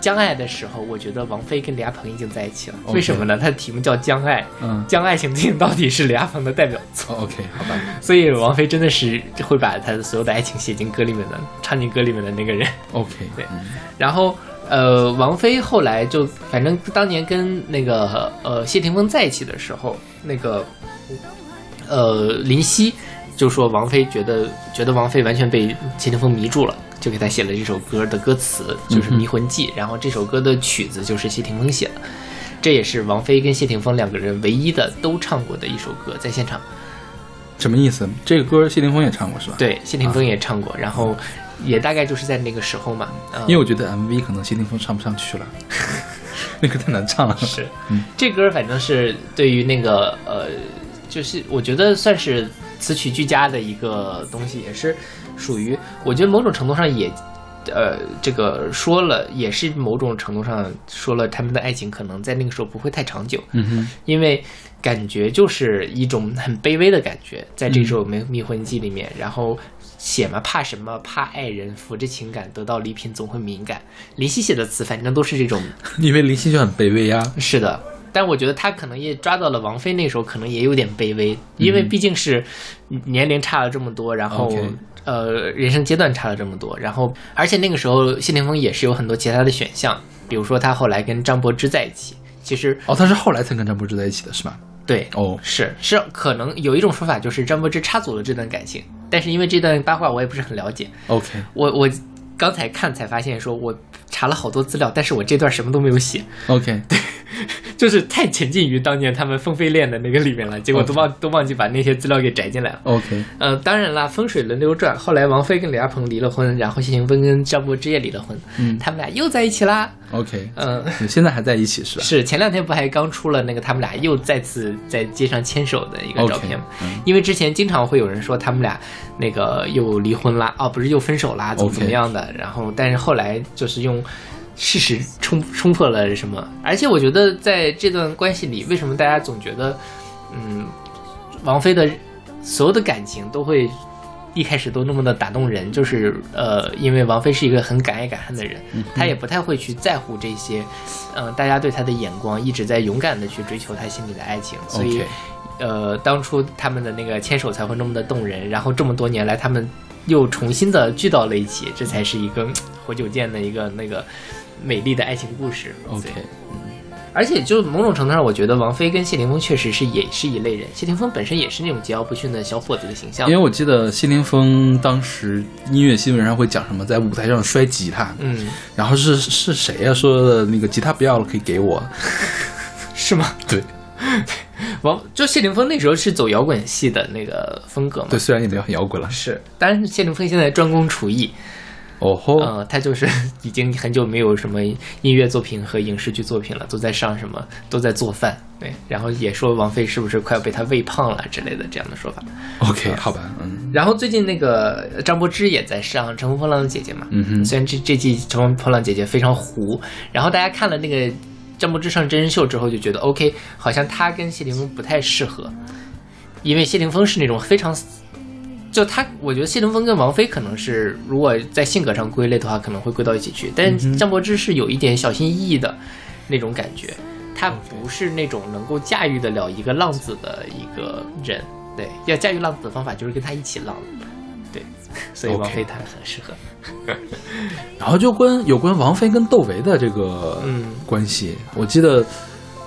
将爱》的时候，我觉得王菲跟李亚鹏已经在一起了。为什么呢？它的题目叫《将爱》，嗯将爱情进到底是李亚鹏的代表作，哦，OK，好吧所以王菲真的是会把她的所有的爱情写进歌里面的，唱进歌里面的那个人。，OK，对嗯然后呃，王菲后来就反正当年跟那个呃谢霆锋在一起的时候，那个呃林夕就说王菲觉得觉得王菲完全被谢霆锋迷住了，就给他写了这首歌的歌词，就是《迷魂记》，然后这首歌的曲子就是谢霆锋写的。这也是王菲跟谢霆锋两个人唯一的都唱过的一首歌，在现场。什么意思？这个歌谢霆锋也唱过是吧？，对，谢霆锋也唱过，然后也大概就是在那个时候嘛。嗯因为我觉得 MV 可能谢霆锋唱不上去了，那个太难唱了。是，嗯这歌反正是对于那个呃，就是我觉得算是词曲俱佳的一个东西，也是属于我觉得某种程度上也。呃，这个说了也是某种程度上说了，他们的爱情可能在那个时候不会太长久，嗯哼，因为感觉就是一种很卑微的感觉，在这首《迷迷魂记》里面，然后写嘛，怕什么？怕爱人，扶着情感，得到礼品总会敏感。林夕写的词，反正都是这种 因为林夕就很卑微呀。是的，但我觉得他可能也抓到了王菲那时候可能也有点卑微，因为毕竟是年龄差了这么多，然后呃人生阶段差了这么多，然后而且那个时候谢霆锋也是有很多其他的选项，比如说他后来跟张柏芝在一起，其实哦，他是后来才跟张柏芝在一起的是吧？对哦，是是可能有一种说法就是张柏芝插足了这段感情，但是因为这段八卦我也不是很了解，OK，我我刚才看才发现说我查了好多资料，但是我这段什么都没有写。OK，对就是太沉浸于当年他们风飞恋的那个里面了，结果都忘都忘记把那些资料给摘进来了。OK，呃，当然啦，风水轮流转，后来王菲跟李亚鹏离了婚，然后谢霆锋跟张柏芝也离了婚，嗯他们俩又在一起啦。OK，嗯、现在还在一起是吧？是前两天不还刚出了那个他们俩又再次在街上牵手的一个照片吗因为之前经常会有人说他们俩那个又离婚啦，哦，不是又分手啦，怎么怎么样的然后但是后来就是用事实冲冲破了什么，而且我觉得在这段关系里，为什么大家总觉得，嗯，王菲的所有的感情都会一开始都那么的打动人，就是呃，因为王菲是一个很敢爱敢恨的人，她也不太会去在乎这些，嗯、大家对她的眼光，一直在勇敢的去追求她心里的爱情，所以呃，当初他们的那个牵手才会那么的动人，然后这么多年来，他们又重新的聚到了一起，这才是一个嗯活久见的一个那个美丽的爱情故事。OK，对而且就某种程度上，我觉得王菲跟谢霆锋确实是也是一类人。谢霆锋本身也是那种桀骜不驯的小伙子的形象因为，我记得谢霆锋当时音乐新闻上会讲什么，在舞台上摔吉他，嗯，然后是是谁呀、说的那个吉他不要了，可以给我。是吗？对王就谢霆锋那时候是走摇滚系的那个风格嘛，对，虽然也没有很摇滚了。是，但是谢霆锋现在专攻厨艺，哦吼，呃，他就是 已经很久没有什么音乐作品和影视剧作品了，都在上什么，都在做饭。对，然后也说王菲是不是快要被他喂胖了之类的这样的说法。OK，好吧，嗯然后最近那个张柏芝也在上《乘风破浪的姐姐》嘛，嗯哼虽然这这季《乘风破浪姐姐》非常糊，然后大家看了那个张柏芝上真人秀之后就觉得 OK，好像她跟谢霆锋不太适合，因为谢霆锋是那种非常。就他，我觉得谢霆锋跟王菲可能是，如果在性格上归类的话，可能会归到一起去。但张柏芝是有一点小心翼翼的那种感觉，她不是那种能够驾驭得了一个浪子的一个人。对，要驾驭浪子的方法就是跟他一起浪。对，所以王菲她很适合。然后就跟有关王菲跟窦唯的这个嗯关系，我记得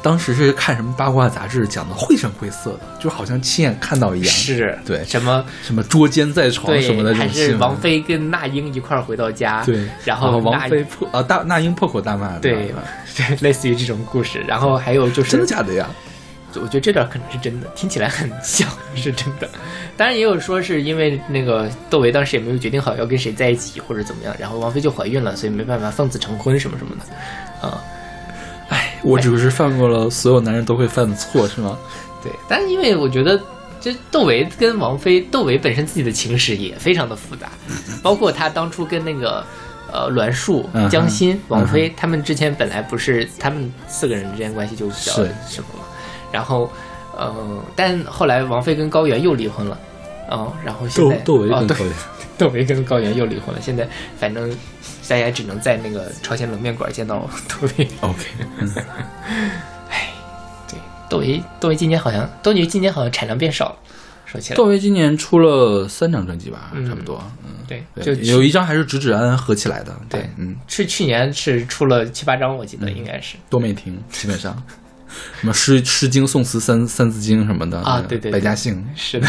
当时是看什么八卦杂志讲的绘声绘色的，就好像亲眼看到一样。是，对什么什么捉奸在床什么的，这还是王菲跟那英一块儿回到家，对，然然后王菲破啊大那英破口大骂，对，对，类似于这种故事。然后还有就是真的假的呀？我觉得这段可能是真的，听起来很像是真的。当然也有说是因为那个窦唯当时也没有决定好要跟谁在一起或者怎么样，然后王菲就怀孕了，所以没办法奉子成婚什么什么的。啊、哎，我只是犯过了所有男人都会犯的错，是吗？对，但是因为我觉得，这窦唯跟王菲，窦唯本身自己的情史也非常的复杂，包括他当初跟那个呃栾树江心、王嗯菲，他们之前本来不是他们四个人之间关系就比较什么嘛，然后呃，但后来王菲跟高原又离婚了。嗯，然后现在窦 窦唯跟高原，窦唯跟高原又离婚了，现在反正大家只能在那个朝鲜冷面馆见到窦唯。OK，对，窦唯窦唯今年好像窦唯今年好像产量变少了，说起来。窦。唯今年出了三张专辑吧，嗯差不多，嗯，对，就，有一张还是直指安安合起来的，对嗯，是去年是出了七八张，我记得应该是。多媒体基本上，什么诗诗经宋词三三字经什么的啊对对对百家姓，是的，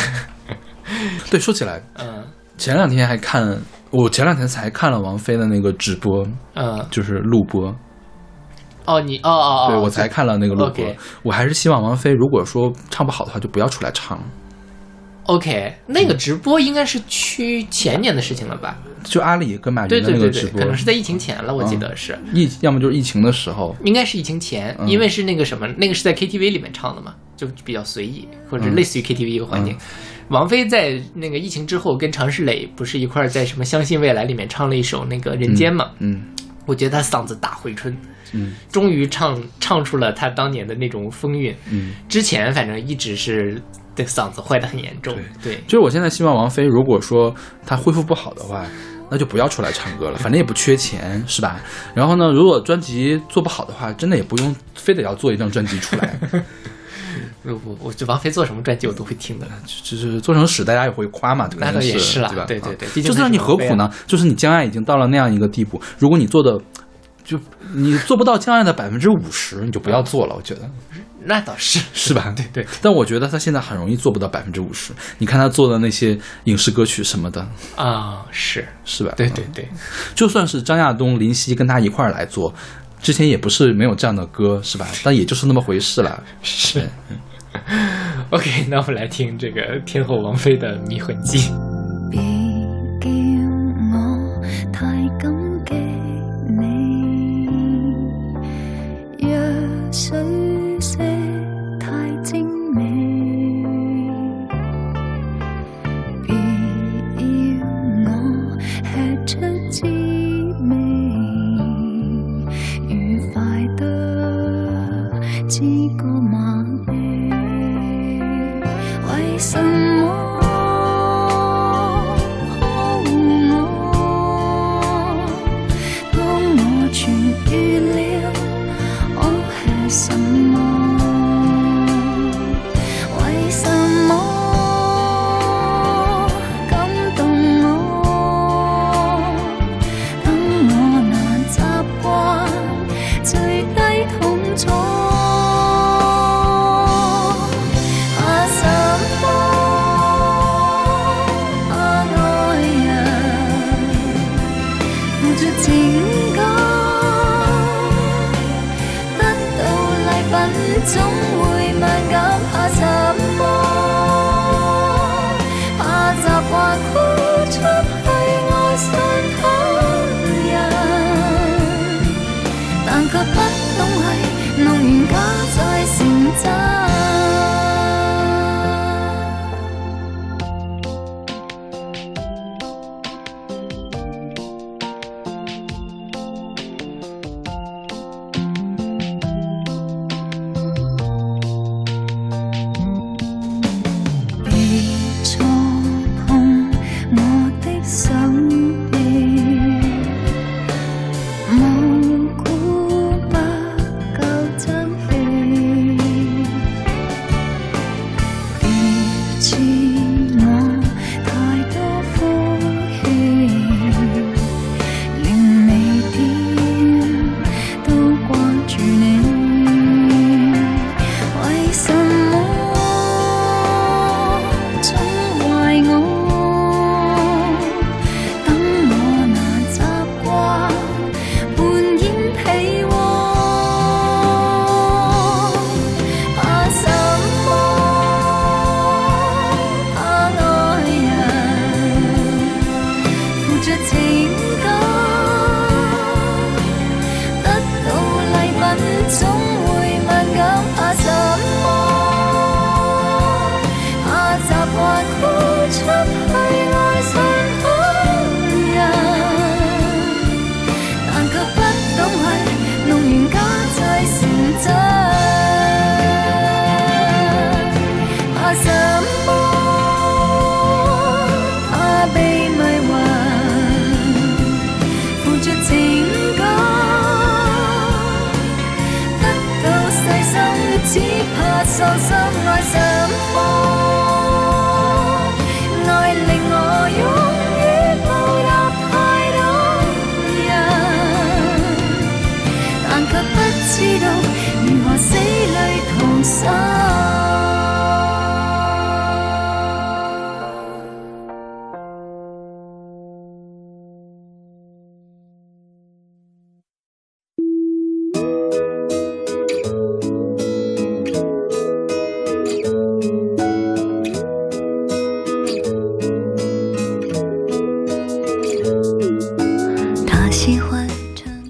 对，说起来，嗯。前两天还看，我前两天才看了王菲的那个直播，嗯，就是录播，哦你哦哦哦，对我才看了那个录播。我还是希望王菲如果说唱不好的话，就不要出来唱，OK，那个直播应该是去前年的事情了吧？就阿里跟马对云的对对对，那个直播，可能是在疫情前了，我记得是，疫，要么就是疫情的时候，应该是疫情前，嗯。因为是那个什么，那个是在 KTV 里面唱的嘛，就比较随意，或者嗯。类似于 KTV 一个环境。王菲在那个疫情之后跟常石磊不是一块儿在什么《相信未来》里面唱了一首那个《人间》嘛？嗯我觉得他嗓子大回春，嗯终于唱唱出了他当年的那种风韵。嗯，之前反正一直是对嗓子坏的很严重，对就是我现在希望王菲，如果说她恢复不好的话，那就不要出来唱歌了，反正也不缺钱，是吧？然后呢，如果专辑做不好的话，真的也不用非得要做一张专辑出来，我我我就王菲做什么专辑我都会听的。就是做成屎，大家也会夸嘛，肯定那倒也是啦对吧？对对对啊毕竟就算你何苦呢？就是你将爱已经到了那样一个地步，如果你做的就你做不到将爱的百分之五十，你就不要做了，我觉得。那倒是，是吧？对对但我觉得他现在很容易做不到百分之五十。你看他做的那些影视歌曲什么的，啊，是是吧？对对对，就算是张亚东、林夕跟他一块儿来做，之前也不是没有这样的歌，是吧？但也就是那么回事了。是。OK，那我们来听这个天后王菲的《迷魂记》。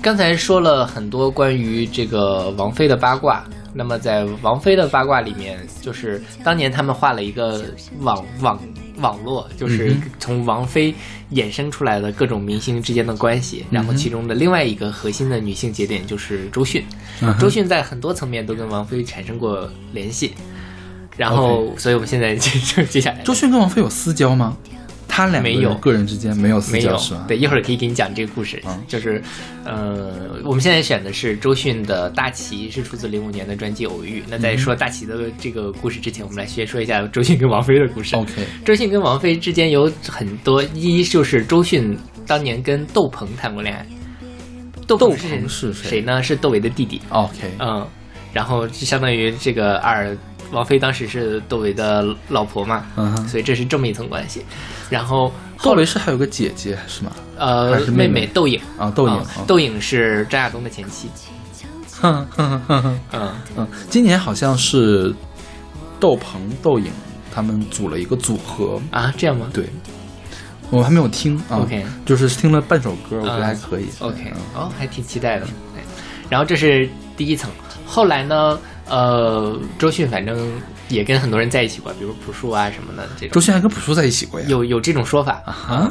刚才说了很多关于这个王菲的八卦，那么在王菲的八卦里面，就是当年他们画了一个网网网络，就是嗯从王菲衍生出来的各种明星之间的关系，然后其中的另外一个核心的女性节点就是周迅，嗯周迅在很多层面都跟王菲产生过联系，然后所以我们现在就就接下来。周迅跟王菲有私交吗？他两个没有人个人之间没有私交是吧？对，一会儿可以给你讲这个故事。嗯就是，呃，我们现在选的是周迅的《大旗》，是出自零五年的专辑《偶遇》。那在说大旗的这个故事之前，我们来先说一下周迅跟王菲的故事。OK 周迅跟王菲之间有很多，一就是周迅当年跟窦鹏谈过恋爱。窦鹏是谁谁呢？是窦唯的弟弟。OK，嗯，然后就相当于这个二王菲当时是窦唯的老婆嘛，嗯哼所以这是这么一层关系。然后窦唯是还有个姐姐是吗？呃是妹妹妹窦颖啊，窦颖啊，窦颖是张亚东的前妻。哼哼哼哼嗯，嗯，今年好像是窦鹏、窦颖他们组了一个组合，啊，这样吗？对，我还没有听啊 OK 就是听了半首歌，我觉得嗯还可以。OK，嗯哦，还挺期待的。对，然后这是第一层，后来呢，呃，周迅反正也跟很多人在一起过，比如朴树啊什么的这种，周迅还跟朴树在一起过呀？有有这种说法啊？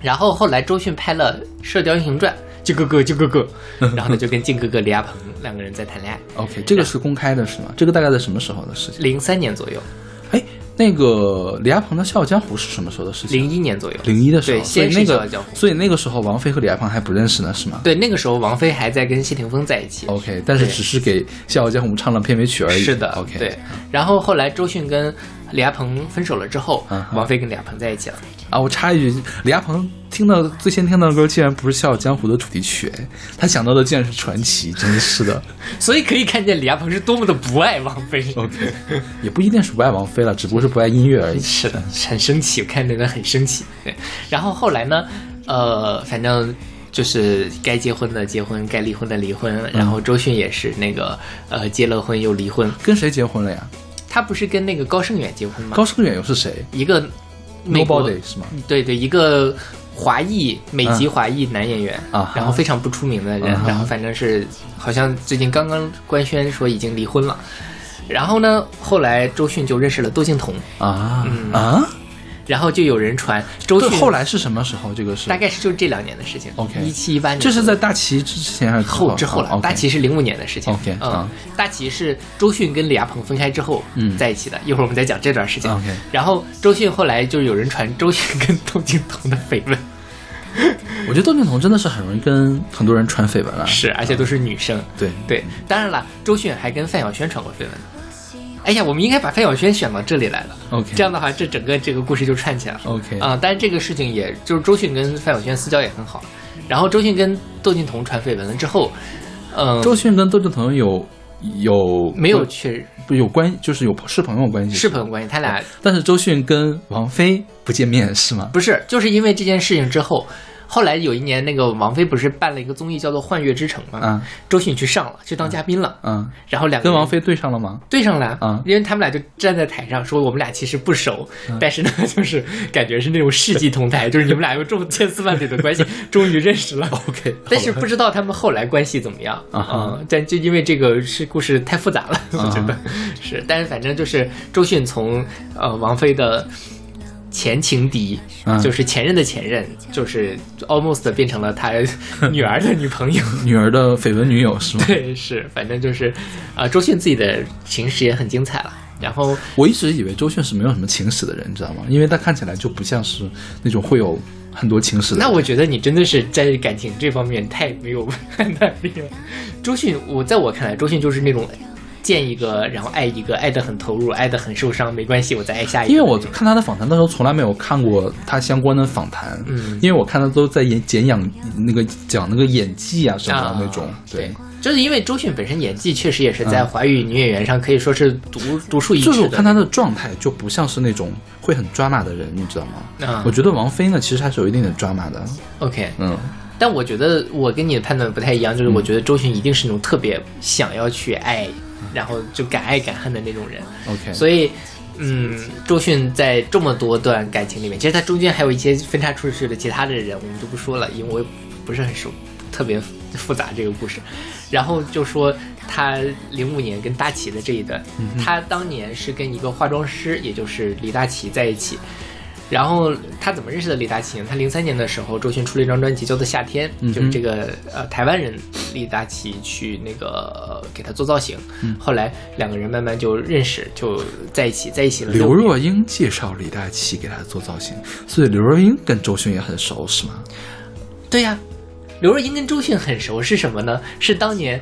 然后后来周迅拍了《射雕英雄传》，靖哥哥靖哥哥，然后呢就跟靖哥哥李亚鹏两个人在谈恋爱，OK，这个是公开的是吗？这个大概在什么时候的事情？零三年左右，哎，那个李亚鹏的《笑傲江湖》是什么时候的事情？零一年左右，零一的时候，对，那个笑傲江湖，所以那个时候王菲和李亚鹏还不认识呢，是吗？对，那个时候王菲还在跟谢霆锋在一起。OK，但是只是给《笑傲江湖》唱了片尾曲而已。是的 OK，对。然后后来周迅跟李亚鹏分手了之后，嗯王菲跟李亚鹏在一起了。啊，我插一句，李亚鹏听到最先听到的歌竟然不是《笑傲江湖》的主题曲，哎他想到的竟然是传奇，真是的。所以可以看见李亚鹏是多么的不爱王菲。OK，也不一定是不爱王菲了，只不过是不爱音乐而已。是的，很生气，我看那个很生气。对，然后后来呢，呃，反正就是该结婚的结婚，该离婚的离婚。然后周迅也是那个呃结了婚又离婚，跟谁结婚了呀？她不是跟那个高胜远结婚吗？高胜远又是谁一个美国？Nobody 是吗？对对，一个华裔美籍华裔男演员，然后非常不出名的人，然后反正是好像最近刚刚官宣说已经离婚了。然后呢，后来周迅就认识了窦靖童，啊、嗯啊！然后就有人传周对，迅后来是什么时候？这个是大概是就是这两年的事情 OK 一七一八年，这是在大齐之前还是后之后了。哦大齐是零五年的事情 OK，嗯啊，大齐是周迅跟李亚鹏分开之后嗯在一起的，一会儿我们再讲这段事情。OK 然后周迅后来就是有人传周迅跟窦靖童的绯闻，我觉得窦靖童真的是很容易跟很多人传绯闻了。是，而且都是女生。对对，当然了，周迅还跟范晓萱传过绯闻。哎呀，我们应该把范晓萱选到这里来了。OK 这样的话，这整个这个故事就串起来了。OK 啊、但是这个事情也就是周迅跟范晓萱私交也很好，然后周迅跟窦靖童传绯闻了之后，嗯、周迅跟窦靖童有有没有确不有关，就是有是朋友关系是朋友关系，他俩但是周迅跟王菲不见面是吗？不是，就是因为这件事情之后，后来有一年，那个王菲不是办了一个综艺叫做《幻乐之城》吗？嗯。周迅去上了，去当嘉宾了。嗯，然后两个跟王菲对上了吗？对上了，嗯。因为他们俩就站在台上说我们俩其实不熟，但是呢，就是感觉是那种世纪同台，就是你们俩有这种千丝万缕的关系，终于认识了。OK，但是不知道他们后来关系怎么样。啊哈。嗯，但就因为这个是故事太复杂了，我觉得啊是。但是反正就是周迅从呃王菲的前情敌，嗯就是前任的前任，就是 almost 变成了他 女儿的女朋友。女儿的绯闻女友是吗？对，是，反正就是，呃，周迅自己的情史也很精彩了。然后，我一直以为周迅是没有什么情史的人，你知道吗？因为她看起来就不像是那种会有很多情史的人。那我觉得你真的是在感情这方面太没有 判断力了。周迅，我在我看来，周迅就是那种见一个，然后爱一个，爱得很投入，爱得很受伤，没关系，我再爱下一个。因为我看他的访谈的时候，从来没有看过他相关的访谈，嗯因为我看他都在演剪养那个讲那个演技啊什么啊的那种，对。就是因为周迅本身演技确实也是在嗯华语女演员上可以说是独独树一帜。就是我看她的状态就不像是那种会很抓马的人，你知道吗？啊我觉得王菲呢，其实还是有一定的抓马的，OK，嗯，但我觉得我跟你的判断不太一样，就是我觉得周迅一定是那种特别想要去爱，然后就敢爱敢恨的那种人。OK，所以，嗯，周迅在这么多段感情里面，其实她中间还有一些分叉出去的其他的人，我们就不说了，因为我也不是很熟，特别复杂这个故事。然后就说她零五年跟大齐的这一段，他当年是跟一个化妆师，也就是李大齐在一起。然后他怎么认识的李大齐呢？他零三年的时候，周迅出了一张专辑叫做《夏天》，嗯就是这个呃台湾人李大齐去那个、呃给他做造型，嗯后来两个人慢慢就认识，就在一起，在一起了。刘若英介绍李大齐给他做造型，所以刘若英跟周迅也很熟，是吗？对呀、刘若英跟周迅很熟是什么呢？是当年。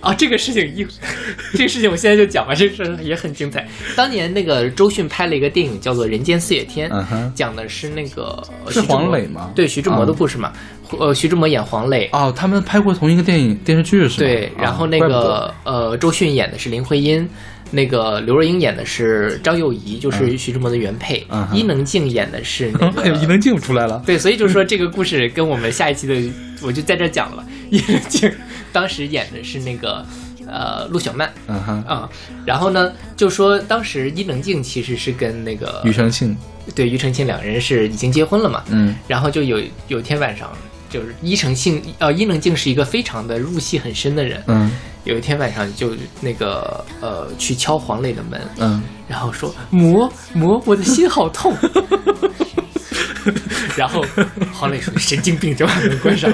啊，这个事情一，这个事情我现在就讲吧，这个事情也很精彩。当年那个周迅拍了一个电影叫做《人间四月天》，讲的是那个是黄磊吗对，徐志摩的嗯故事嘛。呃，徐志摩演黄磊，哦，他们拍过同一个电影电视剧是吗？对，啊然后那个呃，周迅演的是林徽因，那个刘若英演的是张幼仪，就是徐志摩的原配伊能静演的是那 哎，伊个。能静出来了。对，所以就是说这个故事跟我们下一期的，我就在这讲了。伊能静当时演的是那个呃陆小曼。嗯哼，啊、然后呢就说当时伊能静其实是跟那个庾澄庆，对庾澄庆两人是已经结婚了嘛，嗯。然后就有有一天晚上，就是伊诚庆呃伊能静是一个非常的入戏很深的人，嗯。有一天晚上就那个呃去敲黄磊的门，嗯，然后说魔魔我的心好痛，然后黄磊说神经病就把门关上。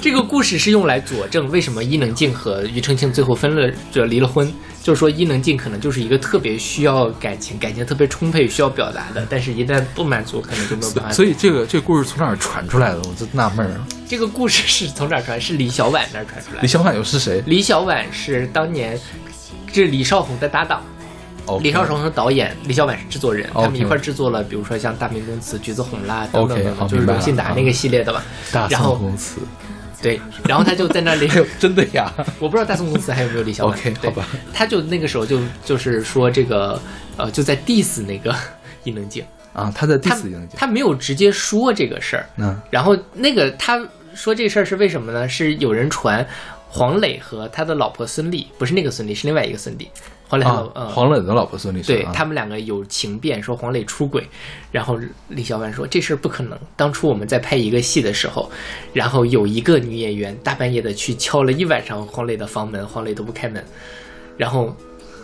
这个故事是用来佐证为什么伊能静和庾澄庆最后分了，就离了婚。就是说，伊能静可能就是一个特别需要感情、感情特别充沛、需要表达的，但是一旦不满足，可能就没有办法。所以这个这个故事从哪儿传出来的？我就纳闷儿。这个故事是从哪儿传？是李小婉那儿传出来的。李小婉又是谁？李小婉是当年这李少红的搭档。哦李少红是导演，李小婉是制作人他们一块儿制作了，比如说像《大明宫词》《橘子红》啦等等就是荣信达那个系列的吧。大然后宋公祠。对，然后他就在那里，真的呀我不知道大宋公司还有没有李小婉。OK，好吧，他就那个时候就就是说这个呃，就在 diss 那个 伊能静，啊，他在第他四影他没有直接说这个事儿，嗯然后那个他说这事儿是为什么呢？是有人传黄磊和他的老婆孙俪，不是那个孙俪，是另外一个孙俪。黄磊黄磊的老婆孙俪是对啊他们两个有情变，说黄磊出轨，然后李小婉说这事儿不可能。当初我们在拍一个戏的时候，然后有一个女演员大半夜的去敲了一晚上黄磊的房门，黄磊都不开门，然后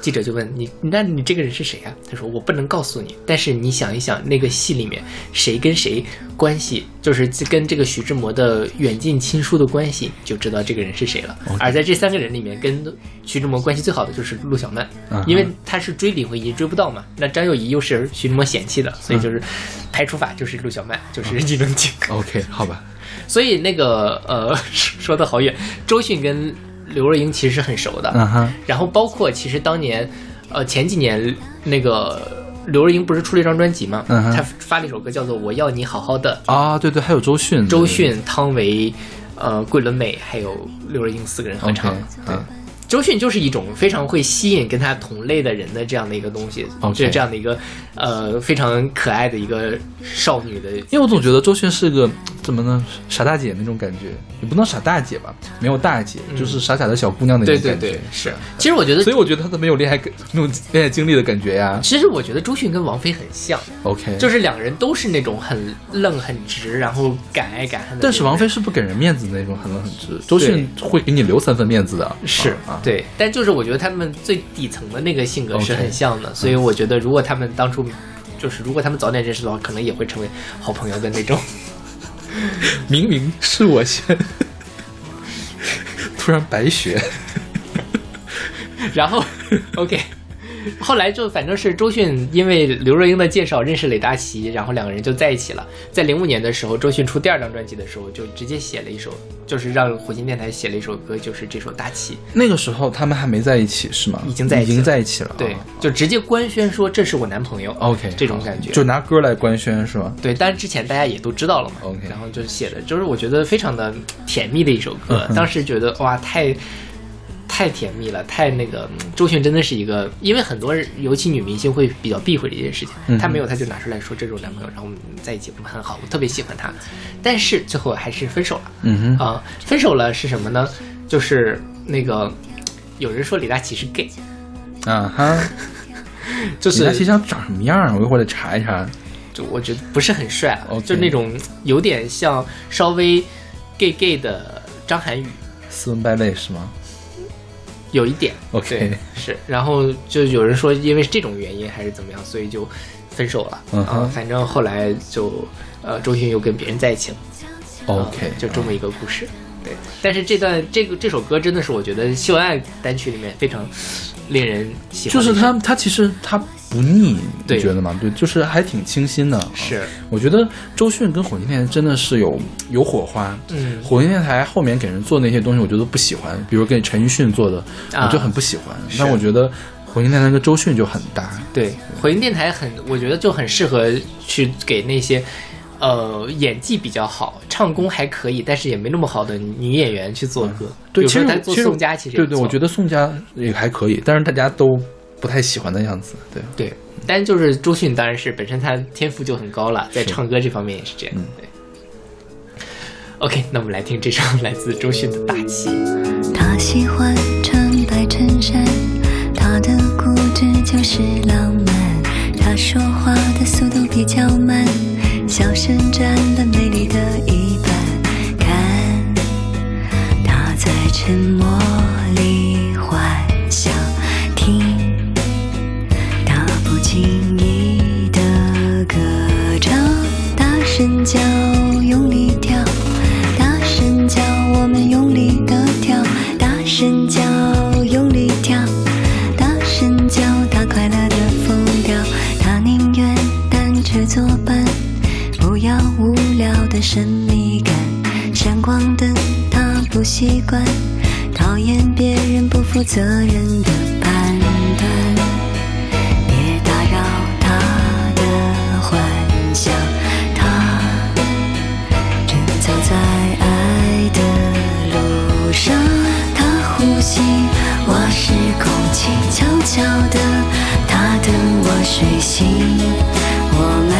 记者就问你，那你这个人是谁啊？他说我不能告诉你，但是你想一想，那个戏里面谁跟谁关系，就是跟这个徐志摩的远近亲疏的关系，就知道这个人是谁了。而在这三个人里面，跟徐志摩关系最好的就是陆小曼，因为他是追李慧仪追不到嘛。那张幼仪又是徐志摩嫌弃的，所以就是排除法就是陆小曼，就是伊能静。OK，好吧，所以那个呃 说的好远，周迅跟刘若英其实是很熟的。嗯哼，然后包括其实当年，呃前几年那个刘若英不是出了一张专辑嘛，嗯哼。她发了一首歌叫做《我要你好好的》，啊，对对，还有周迅，周迅、汤唯、呃桂纶镁还有刘若英四个人合唱。周迅就是一种非常会吸引跟她同类的人的这样的一个东西就是这样的一个呃非常可爱的一个少女的。因为我总觉得周迅是个怎么呢？傻大姐那种感觉，也不能傻大姐吧，没有大姐，就是傻傻的小姑娘那种嗯对感觉。对对对，是。其实我觉得所以我觉得她都没有恋爱那种恋爱经历的感觉呀。其实我觉得周迅跟王菲很像，OK，就是两个人都是那种很愣、很直，然后敢爱敢恨。但是王菲是不给人面子的那种，很愣很直。周迅会给你留三分面子的。是啊，对，但就是我觉得他们最底层的那个性格是很像的，所以我觉得如果他们当初就是如果他们早点认识的话，可能也会成为好朋友的那种。明明是我先，突然白学。然后，OK，后来就反正是周迅因为刘若英的介绍认识雷达奇，然后两个人就在一起了。在零五年的时候，周迅出第二张专辑的时候，就直接写了一首，就是让火星电台写了一首歌，就是这首《大齐》。那个时候他们还没在一起是吗？已经在一起已经在一起了。对啊，就直接官宣说这是我男朋友。OK，这种感觉就拿歌来官宣是吗？对，但是之前大家也都知道了嘛。OK 然后就写的，就是我觉得非常的甜蜜的一首歌。嗯当时觉得哇，太太甜蜜了，太那个嗯周迅真的是一个，因为很多人，尤其女明星会比较避讳这件事情。嗯她没有，她就拿出来说这是我男朋友，然后我们在一起，我们很好，我特别喜欢他。但是最后还是分手了。嗯哼，啊、分手了是什么呢？就是那个有人说李大齐是 gay，啊哈，就是李佳琦想长什么样啊？我一会儿得查一查。就我觉得不是很帅就那种有点像稍微 gay gay 的张涵予，斯文败类是吗？有一点 OK 是，然后就有人说因为是这种原因还是怎么样，所以就分手了。嗯反正后来就呃周迅又跟别人在一起了。啊 OK，就这么一个故事。对，但是这段这个这首歌真的是我觉得秀恩爱单曲里面非常令人喜欢。就是他，他其实他不腻，你觉得吗？对，就是还挺清新的。啊是，我觉得周迅跟火星电台真的是有有火花。嗯火星电台后面给人做那些东西，我觉得不喜欢，比如给陈奕迅做的，啊我就很不喜欢。是但我觉得火星电台跟周迅就很搭。对，火星电台很，我觉得就很适合去给那些。呃，演技比较好，唱功还可以，但是也没那么好的女演员去做歌。对，其实其实宋佳，其实也对对，我觉得宋佳也还可以，但是大家都不太喜欢的样子。对，对，但就是周迅当然是本身她天赋就很高了，在唱歌这方面也是这样。嗯对。OK，那我们来听这首来自周迅的《大气》。他喜欢穿白衬衫，他的固执就是浪漫。他说话的速度比较慢，小声占了美丽的一半。看他在沉默习惯，讨厌别人不负责任的判断。别打扰他的幻想，他正走在爱的路上。他呼吸，我是空气，悄悄的，他等我睡醒。我们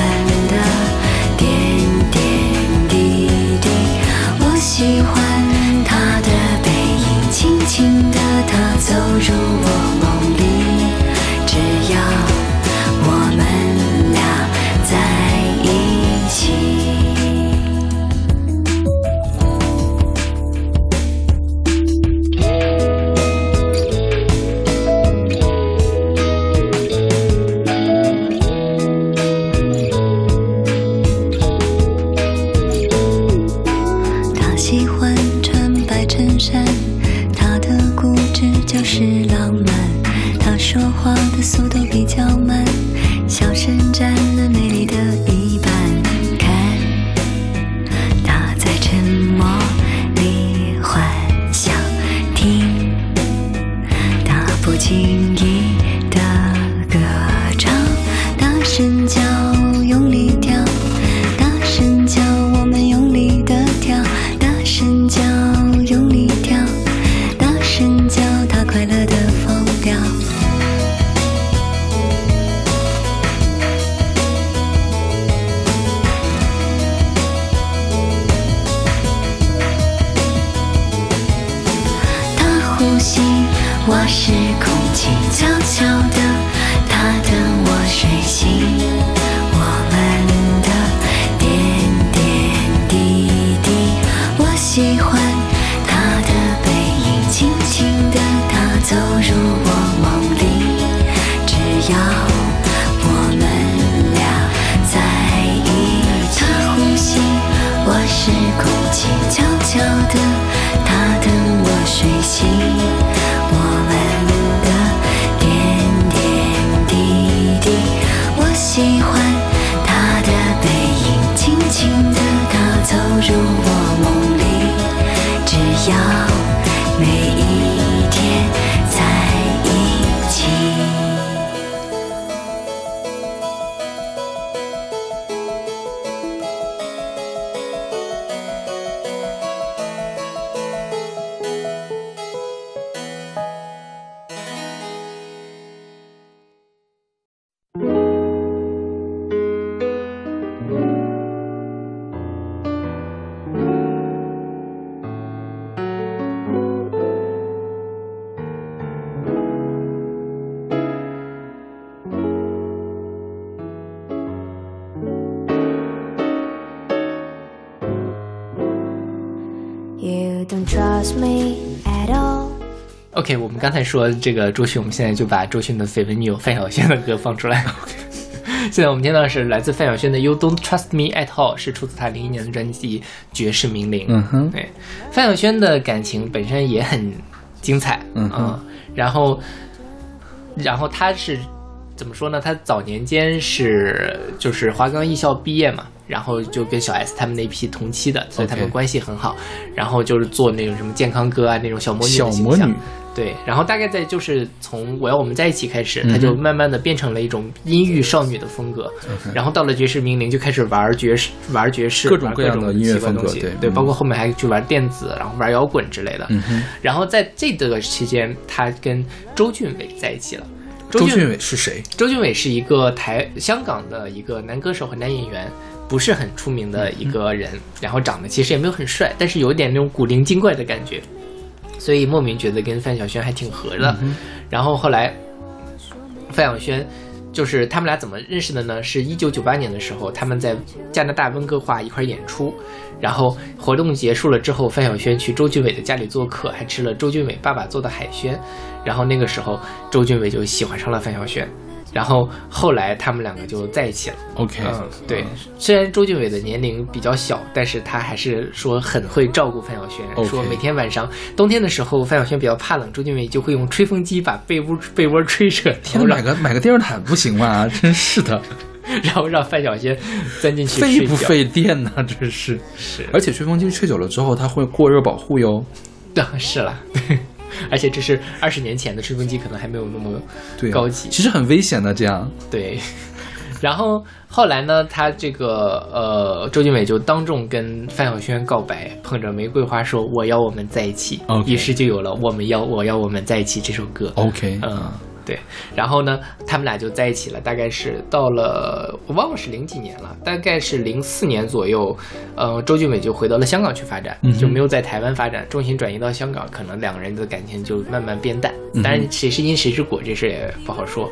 刚才说这个周迅，我们现在就把周迅的绯闻女友范晓萱的歌放出来。现在我们听到的是来自范晓萱的《You Don't Trust Me at All》，是出自她零一年的专辑《绝世名伶》。嗯哼，对，范晓萱的感情本身也很精彩，嗯哼啊然后，然后她是怎么说呢？她早年间是就是华冈艺校毕业嘛，然后就跟小 S 他们那批同期的，所以他们关系很好。然后就是做那种什么健康歌啊，那种小魔女的形象魔女。对，然后大概在就是从我要我们在一起开始，嗯哼她就慢慢的变成了一种阴郁少女的风格，然后到了爵士名伶就开始玩爵士，玩爵士，各种各样的音乐风格对对，嗯包括后面还去玩电子，然后玩摇滚之类的。嗯，然后在这个期间，他跟周俊伟在一起了。周俊伟是谁？周俊伟是一个台香港的一个男歌手和男演员，不是很出名的一个人，然后长得其实也没有很帅，但是有一点那种古灵精怪的感觉，所以莫名觉得跟范晓萱还挺合的。然后后来范晓萱。就是他们俩怎么认识的呢？是一九九八年的时候，他们在加拿大温哥华一块儿演出，然后活动结束了之后，范晓萱去周俊伟的家里做客，还吃了周俊伟爸爸做的海鲜。然后那个时候，周俊伟就喜欢上了范晓萱，然后后来他们两个就在一起了。OK，嗯，对，虽然周俊伟的年龄比较小，但是他还是说很会照顾范晓萱说每天晚上冬天的时候，范晓萱比较怕冷，周俊伟就会用吹风机把被窝被窝吹热，天哪，然后让买个买个电热毯不行吗？真是的，然后让范晓萱钻进去费不？费电呢？真是。是，而且吹风机吹久了之后，它会过热保护哟。啊是了，对，而且这是二十年前的吹风机，可能还没有那么高级。其实很危险的。这样，对，然后后来呢，他这个呃，周俊伟就当众跟范晓萱告白，捧着玫瑰花说“我要我们在一起。于是就有了“我们要我要我们在一起”这首歌。OK，嗯，对。然后呢，他们俩就在一起了，大概是到了我忘了是零几年了，大概是零四年左右。呃，周俊伟就回到了香港去发展，嗯就没有在台湾发展，重心转移到香港，可能两个人的感情就慢慢变淡。当然，谁是因谁是果这事也不好说。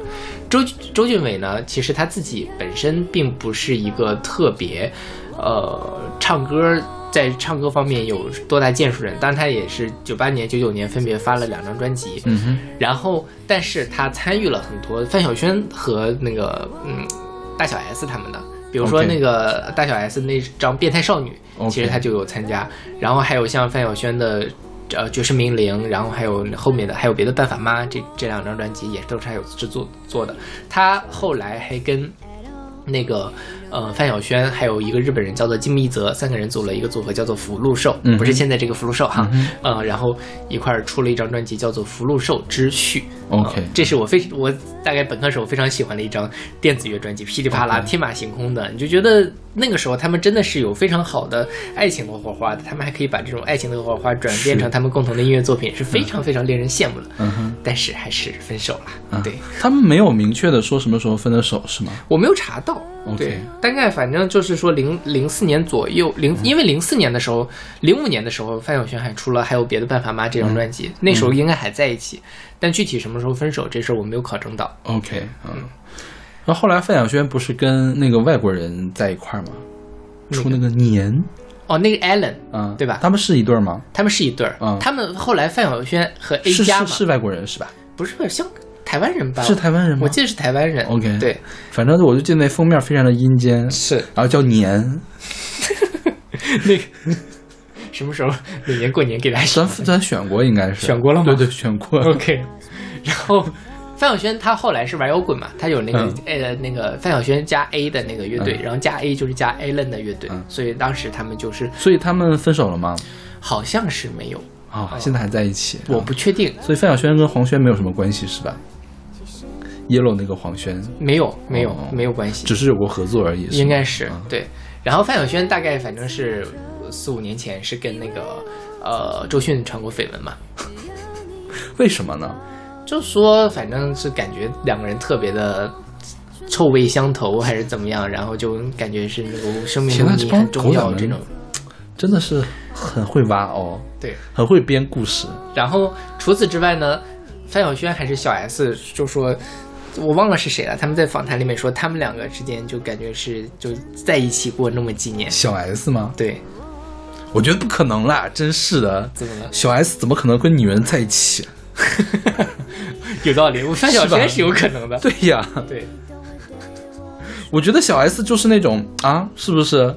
周周俊伟呢，其实他自己本身并不是一个特别，呃，唱歌在唱歌方面有多大建树人，当然他也是九八年、九九年分别发了两张专辑，嗯哼，然后，但是他参与了很多范晓萱和那个嗯大小 S 他们的，比如说那个大小 S 那张《变态少女》其实他就有参加。然后还有像范晓萱的呃《绝世名伶》，然后还有后面的还有别的办法妈这这两张专辑也都是他有制作做的。他后来还跟那个呃范晓萱还有一个日本人叫做金密泽，三个人组了一个组合叫做福禄寿，嗯不是现在这个福禄寿哈，呃，然后一块儿出了一张专辑叫做《福禄寿之序》。OK 呃这是我非我大概本科时候非常喜欢的一张电子乐专辑，噼里啪啦天马行空的，你就觉得那个时候他们真的是有非常好的爱情的火花的，他们还可以把这种爱情的火花转变成他们共同的音乐作品，是非常非常令人羡慕的。嗯哼，但是还是分手了，嗯对。他们没有明确的说什么时候分的手是吗？我没有查到对，大概反正就是说零零四年左右，嗯零因为零四年的时候，零五年的时候，范晓萱还出了还有别的办法吗这张专嗯辑，那时候应该还在一起，但具体什么时候分手这事儿我没有考证到。OK，嗯。那后后来范晓萱不是跟那个外国人在一块儿吗？出那个年哦，那个 Allen，嗯，对吧他们是一对儿吗？他们是一对儿，嗯他们后来范晓萱和 A 加嘛，是是外国人是吧？不是不是香台湾人吧？是台湾人吗？我记得是台湾人。OK 对，反正我就记得那封面非常的阴间，是。然后叫年，那个什么时候？每年过年给大家咱咱选过应该是。选过了吗？对对，选过。OK，然后范晓萱她后来是玩摇滚嘛，她有那个、嗯。呃那个范晓萱加 A 的那个乐队，嗯。然后加 A 就是加 Allen 的乐队，嗯。所以当时他们就是所以他们分手了吗？好像是没有，啊、现在还在一起。我不确定，所以范晓萱跟黄轩没有什么关系是吧？Yellow 那个黄轩没有没有、哦没有关系，只是有过合作而已，应该是嗯对。然后范晓萱大概反正是四五年前是跟那个呃周迅传过绯闻嘛，为什么呢？就说反正是感觉两个人特别的。臭味相投还是怎么样，然后就感觉是那个生命很重要这种，真的是很会挖哦，对。很会编故事。然后除此之外呢，范晓萱还是小 S 就说，我忘了是谁了。他们在访谈里面说，他们两个之间就感觉是就在一起过那么几年。小 S 吗？对，我觉得不可能啦，真是的。怎么了？小 S 怎么可能跟女人在一起？有道理，我范晓是吧萱是有可能的。对呀，对我觉得小 S 就是那种啊，是不是？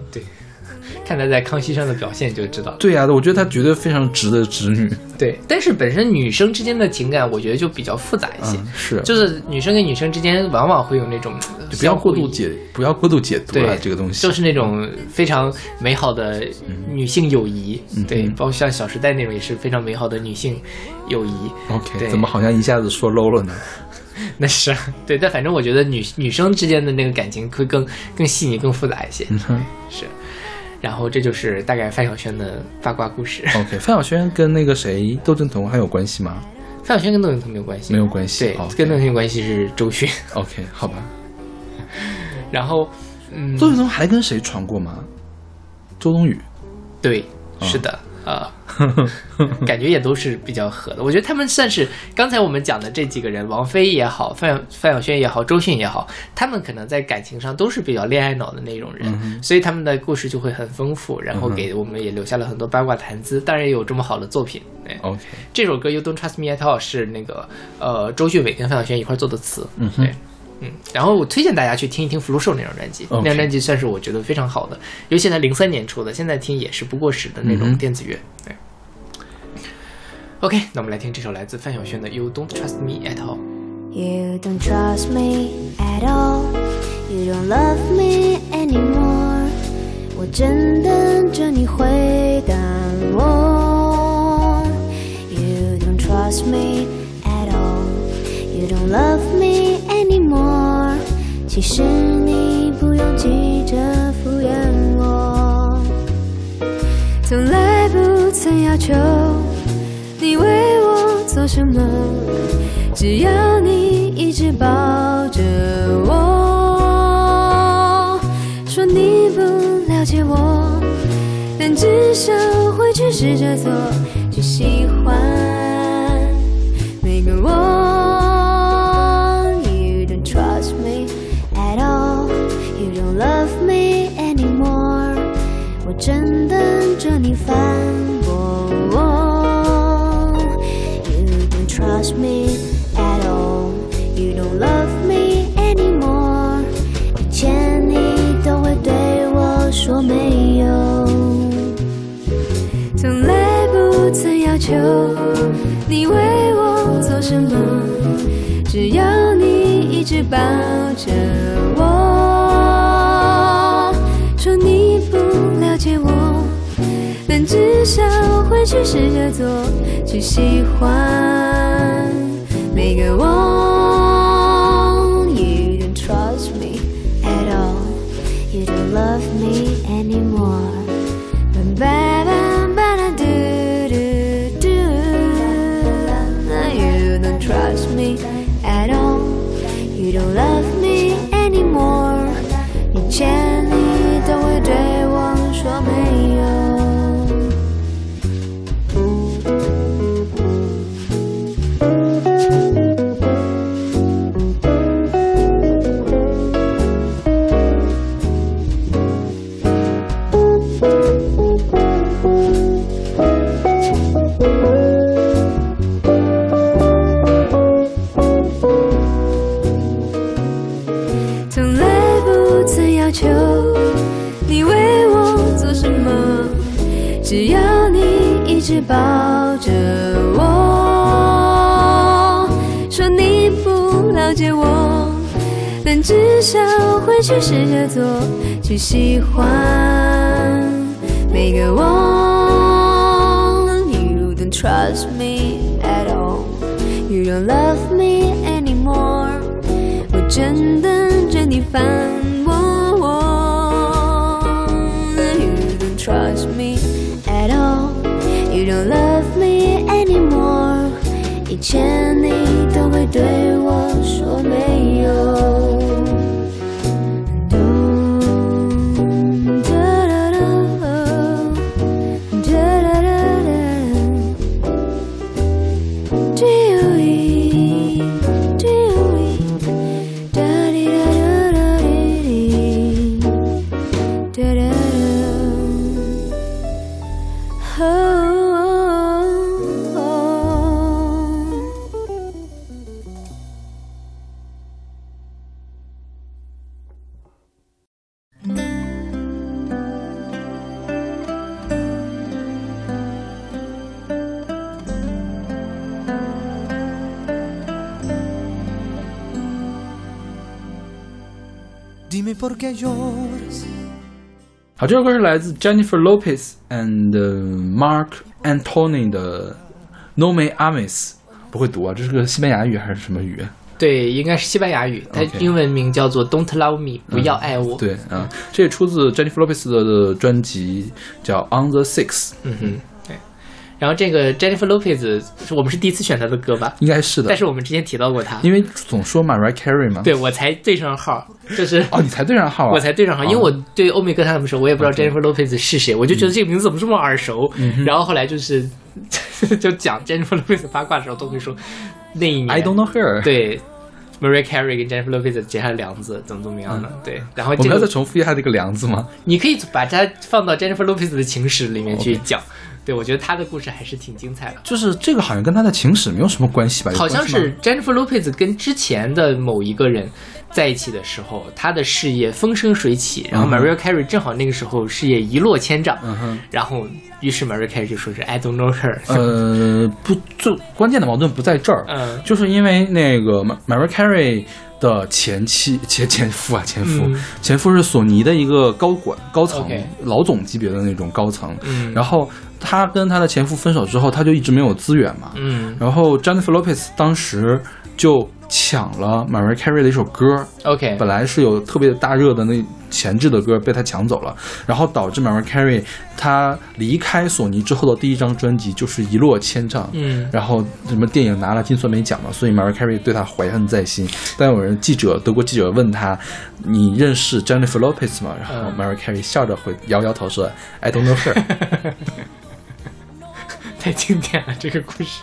看她在康熙上的表现就知道。对呀、我觉得她绝对非常值得直女。对，但是本身女生之间的情感，我觉得就比较复杂一些。嗯，是，就是女生跟女生之间，往往会有那种不要过度解，不要过度解读了对这个东西。就是那种非常美好的女性友谊，对，嗯包括像《小时代》那种也是非常美好的女性友谊。OK，怎么好像一下子说 low 了呢？那是啊对，但反正我觉得女女生之间的那个感情会更更细腻、更复杂一些。嗯是，然后这就是大概范晓萱的八卦故事。，OK，范晓萱跟那个谁窦靖童还有关系吗范晓萱跟窦靖童没有关系，没有关系对跟窦靖童关系是周迅。？OK，好吧。然后，嗯，窦靖童还跟谁传过吗？周冬雨。对，嗯是的，啊、感觉也都是比较合的。我觉得他们算是刚才我们讲的这几个人，王菲也好，范范晓萱也好，周迅也好，他们可能在感情上都是比较恋爱脑的那种人，所以他们的故事就会很丰富，然后给我们也留下了很多八卦谈资。当然也有这么好的作品。对，OK，这首歌《You Don't Trust Me at All》是那个呃周迅伟跟范晓萱一块做的词。嗯哼对。嗯，然后我推荐大家去听一听《福禄寿》那张专辑那张专辑算是我觉得非常好的，尤其在零三年出的，现在听也是不过时的那种电子乐。对。OK，那我们来听这首来自范晓萱的《You Don't Trust Me at All》。You don't trust me at all. You don't love me anymore. 我正等着你回答我。You don't trust me at all. You don't love me anymore. 其实你不用急着敷衍我，从来不曾要求你为我做什么。只要你一直抱着我，说你不了解我，但至少会去试着做，去喜欢每个我。Love me anymore，我正等着你反驳。You don't trust me at all. You don't love me anymore. 以前你都会对我说没有，从来不曾要求你为我做什么，只要你一直抱着我，但至少会去试着做，去喜欢每个我。试着做，去喜欢每个我。You don't trust me at all, you don't love me anymore. 我正等着你反好，这首歌是来自 Jennifer Lopez and Mark Antony 的 No Me Ames，不会读啊，这是个西班牙语还是什么语？对，应该是西班牙语，它英文名叫做 Don't Love Me，不要爱我。对啊，这也出自 Jennifer Lopez 的专辑叫 On the Six，嗯。然后这个 Jennifer Lopez 是我们是第一次选她的歌吧？应该是的但，是我们之前提到过她，因为总说 Mariah Carey 嘛。对我才对上号，就是哦，你才对上号啊！我才对上号，因为我对欧美歌坛那么熟，我也不知道 Jennifer Lopez 是谁，我就觉得这个名字怎么这么耳熟。嗯然后后来就是 就讲 Jennifer Lopez 八卦的时候，都会说那一年 I don't know her。，对 Mariah Carey 跟 Jennifer Lopez 结下梁子，怎么怎么样的？对，然后这个嗯我们要再重复一下这个梁子吗？你可以把它放到 Jennifer Lopez 的情史里面去讲。对，我觉得他的故事还是挺精彩的。就是这个好像跟他的情史没有什么关系吧？好像是 Jennifer Lopez 跟之前的某一个人在一起的时候，他的事业风生水起，然后 Mariah Carey 正好那个时候事业一落千丈，嗯哼。然后于是 Mariah Carey 就说是 I don't know her，呃，不，最关键的矛盾不在这儿，嗯就是因为那个 Mar- Mariah Carey 的前妻前前夫啊，前夫、嗯前夫是索尼的一个高管高层老总级别的那种高层，嗯然后他跟她的前夫分手之后，她就一直没有资源嘛，嗯。然后 Jennifer Lopez 当时就抢了 Mariah Carey 的一首歌，，OK，本来是有特别大热的那前置的歌被她抢走了，然后导致 Mariah Carey 他离开索尼之后的第一张专辑就是一落千丈，嗯。然后什么电影拿了金酸梅奖嘛，所以 Mariah Carey 对他怀恨在心。但有人记者德国记者问他，你认识 Jennifer Lopez 吗？然后嗯。Mariah Carey 笑着回摇摇头说 I don't know her。太经典了这个故事。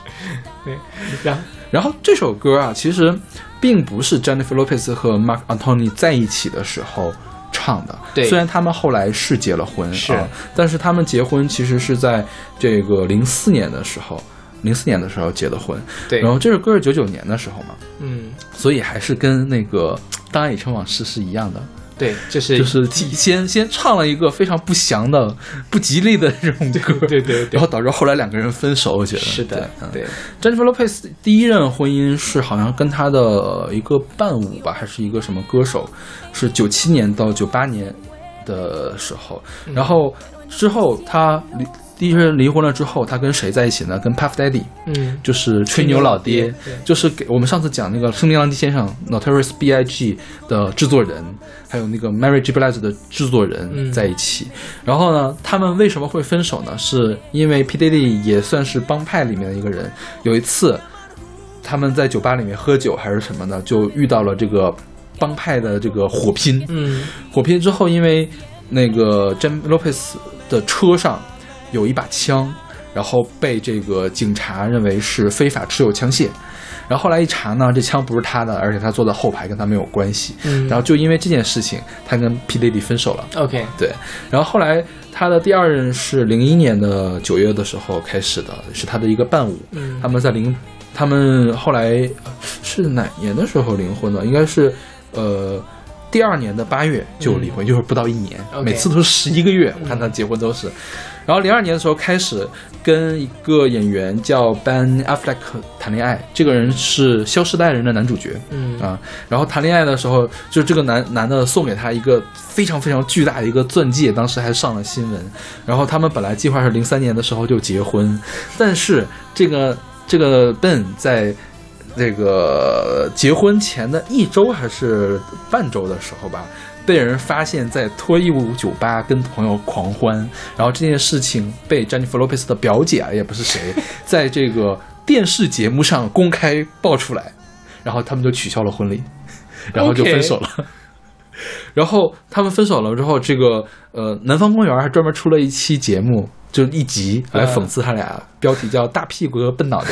对，然后然后这首歌啊，其实并不是 Jennifer Lopez 和 Mark Antony 在一起的时候唱的。对虽然他们后来是结了婚，是啊，但是他们结婚其实是在这个零四年的时候，零四年的时候结的婚。对，然后这首歌是九九年的时候嘛，嗯，所以还是跟那个《当爱已成往事》是一样的，对，就是就是提先先唱了一个非常不祥的、不吉利的这种歌，对对对然后导致后来两个人分手。我觉得是的，对。对，Jennifer Lopez 第一任婚姻是好像跟他的一个伴舞吧，还是一个什么歌手，是九七年到九八年的时候，嗯然后之后他离第一任离婚了之后，他跟谁在一起呢？跟 Puff Daddy，嗯，就是吹牛老爹，对就是给我们上次讲那个圣地狼藉先生 Notorious B.I.G 的制作人，还有那个 Mary J. Blige 的制作人嗯在一起。然后呢，他们为什么会分手呢？是因为 P. Daddy 也算是帮派里面的一个人。有一次，他们在酒吧里面喝酒还是什么的，就遇到了这个帮派的这个火拼。嗯火拼之后，因为那个 Jem Lopez 的车上有一把枪，然后被这个警察认为是非法持有枪械。然后后来一查呢，这枪不是他的，而且他坐在后排，跟他没有关系。嗯，然后就因为这件事情，他跟 P Diddy 分手了。OK，对，然后后来他的第二任是零一年的九月的时候开始的，是他的一个伴舞。嗯他们在零，他们后来呃是哪年的时候离婚的？应该是呃第二年的八月就离婚，就是不到一年，每次都是十一个月。我看他结婚都是。然后零二年的时候开始跟一个演员叫 Ben Affleck 谈恋爱，这个人是《消失的爱人》的男主角。嗯啊，然后谈恋爱的时候，就是这个男男的送给他一个非常非常巨大的一个钻戒，当时还上了新闻。然后他们本来计划是零三年的时候就结婚，但是这个这个 Ben 在这个结婚前的一周还是半周的时候吧，被人发现在脱衣舞酒吧跟朋友狂欢，然后这件事情被詹妮弗·洛佩斯的表姐啊，也不是谁，在这个电视节目上公开爆出来，然后他们就取消了婚礼，然后就分手了。然后他们分手了之后，这个呃，南方公园还专门出了一期节目，就一集来讽刺他俩，标题叫“大屁股和笨脑袋”。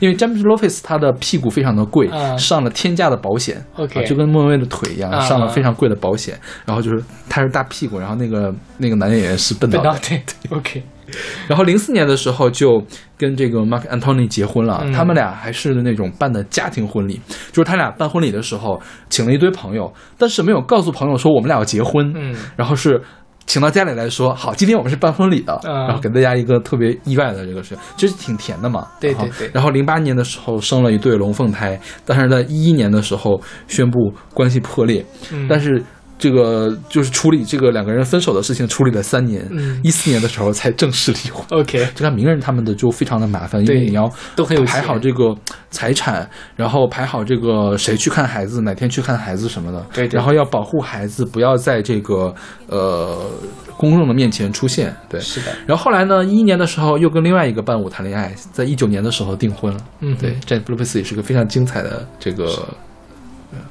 因为詹姆斯·洛佩斯他的屁股非常的贵，嗯上了天价的保险就跟莫文蔚的腿一样，啊上了非常贵的保险。然后就是他是大屁股，然后那个那个男演员是笨脑袋。对，OK，然后零四年的时候就跟这个 Mark Antony 结婚了，嗯他们俩还是那种办的家庭婚礼，就是他俩办婚礼的时候请了一堆朋友，但是没有告诉朋友说我们俩要结婚，嗯然后是。请到家里来说，好，今天我们是办婚礼的，嗯然后给大家一个特别意外的这个事，就是挺甜的嘛。对对对然后零八年的时候生了一对龙凤胎，但是在一一年的时候宣布关系破裂，嗯但是这个就是处理这个两个人分手的事情，处理了三年嗯，一四、年的时候才正式离婚。OK，就看名人他们的就非常的麻烦，因为对你要都很有排好这个财产，然后排好这个谁去看孩子，哪天去看孩子什么的，对对。然后要保护孩子不要在这个呃公众的面前出现，对。是的，然后后来呢，一一年的时候又跟另外一个伴舞谈恋爱，在一九年的时候订婚了。嗯对，詹弗洛佩斯也是个非常精彩的这个，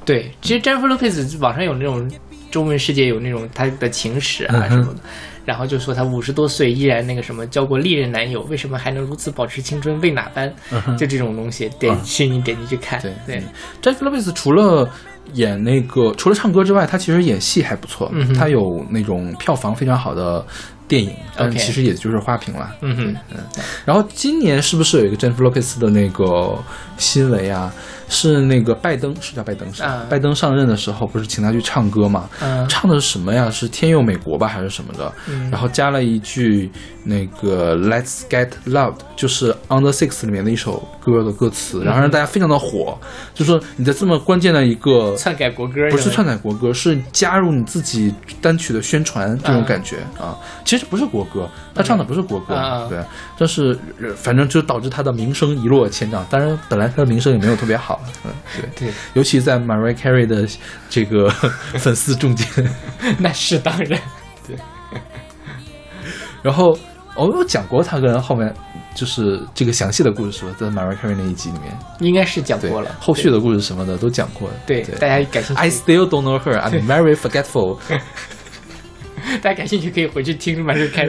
对，其实 Jennifer Lopez 网上有那种中文世界有那种他的情史啊什么的，然后就说他五十多岁依然那个什么交过历任男友，为什么还能如此保持青春？为哪般？就这种东西，点去你点进去看，对对，詹弗洛佩斯除了演那个除了唱歌之外，他其实演戏还不错，嗯他有那种票房非常好的电影，但其实也就是花瓶了。嗯哼，然后今年是不是有一个詹弗洛佩斯的那个新闻啊？是那个拜登，是叫拜登是吧？啊拜登上任的时候不是请他去唱歌嘛？嗯唱的是什么呀？是《天佑美国》吧，还是什么的？嗯然后加了一句那个 Let's Get Loud，就是 On the Six 里面的一首歌的歌词，然后让大家非常的火。就说你在这么关键的一个篡改国歌不是篡改国歌，是加入你自己单曲的宣传这种感觉啊。其实不是国歌，他唱的不是国歌，啊对，但是呃反正就导致他的名声一落千丈。当然，本来他的名声也没有特别好，嗯，对，对，尤其在 Mariah Carey 的这个 粉丝中间。那是当然，对然后哦我有讲过他跟后面就是这个详细的故事，是吧？在 Mariah Carey 那一集里面，应该是讲过了，后续的故事什么的都讲过了。对，对大家感兴趣 I，still don't know her. I'm very forgetful. 大家感兴趣可以回去听马上开，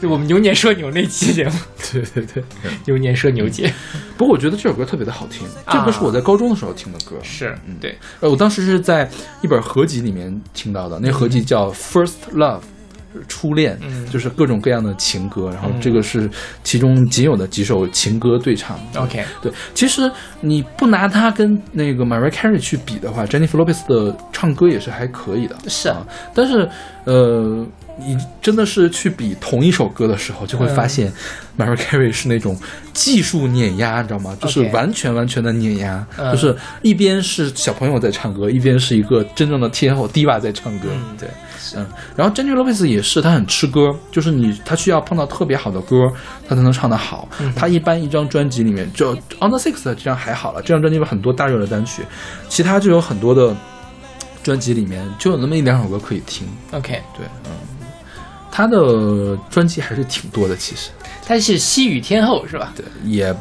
就我们牛年说牛那期节目，对对对。牛年说牛节，不过我觉得这首歌特别的好听，这歌是我在高中的时候听的歌。是嗯对，呃，我当时是在一本合集里面听到的，那合集叫《First Love》。初恋，嗯就是各种各样的情歌，然后这个是其中仅有的几首情歌对唱。OK 对，其实你不拿它跟那个 Mariah Carey 去比的话，Jennifer Lopez 的唱歌也是还可以的。是啊，但是呃，你真的是去比同一首歌的时候，就会发现 Mariah Carey 是那种技术碾压，你知道吗？就是完全完全的碾压，嗯就是一边是小朋友在唱歌，一边是一个真正的天后 diva 在唱歌。嗯对，嗯，然后 Jennifer Lopez 也是，她很吃歌，就是你她需要碰到特别好的歌，她才能唱得好。嗯她一般一张专辑里面，就 On the Six 这张还好了，这张专辑有很多大热的单曲，其他就有很多的专辑里面就有那么一两首歌可以听。OK，对，嗯，她的专辑还是挺多的，其实，她是西语天后是吧？对，也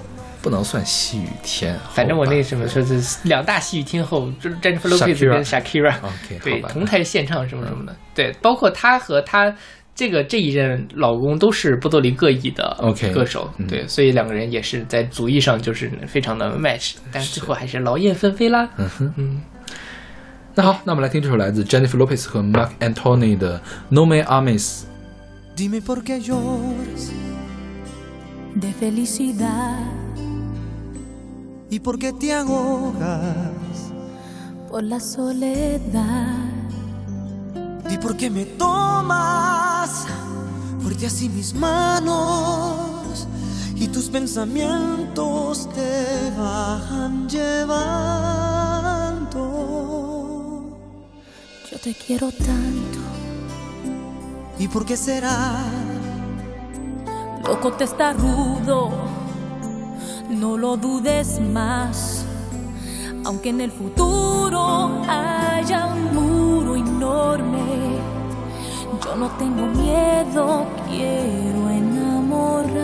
不能算西语天后。反正我那什么说是两大西语天后，就是 Jennifer Lopez Shakira 跟 Shakira，OK，对，好同台献唱什么什么的，对，包括她和她这个这一任老公都是波多黎各裔的 OK，歌手，嗯对，所以两个人也是在族裔上就是非常的 match，但是最后还是劳燕分飞啦。嗯哼。嗯，那好，那我们来听这首来自 Jennifer Lopez 和 Mark Anthony 的《No Me Ames》。Dime por qué lloras de felicidad y por qué te ahogas. por la soledad. Di por qué me tomas fuerte así mis manos y tus pensamientos te van llevando. Yo te quiero tanto, ¿Y por qué será? loco te está rudo, no lo dudes más. Aunque en el futuro haya un muro enorme, yo no tengo miedo, quiero enamorarme.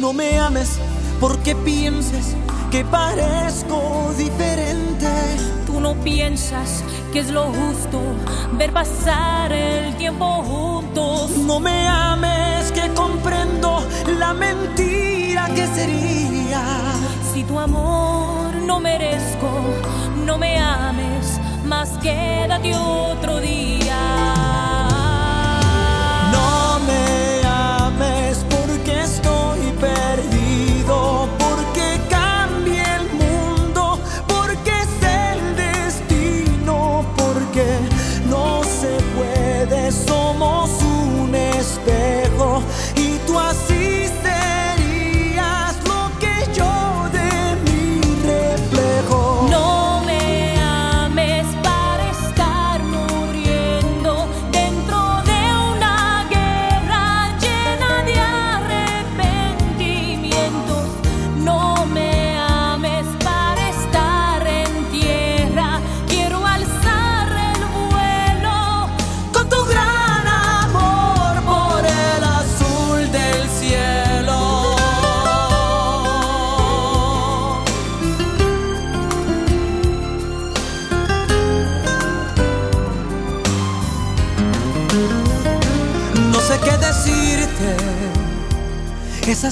No me ames porque pienses que parezco diferente. Tú no piensas que es lo justo ver pasar el tiempo juntos. No me ames que comprendo la mentira que sería. Si tu amor no merezco, no me ames, más quédate otro día.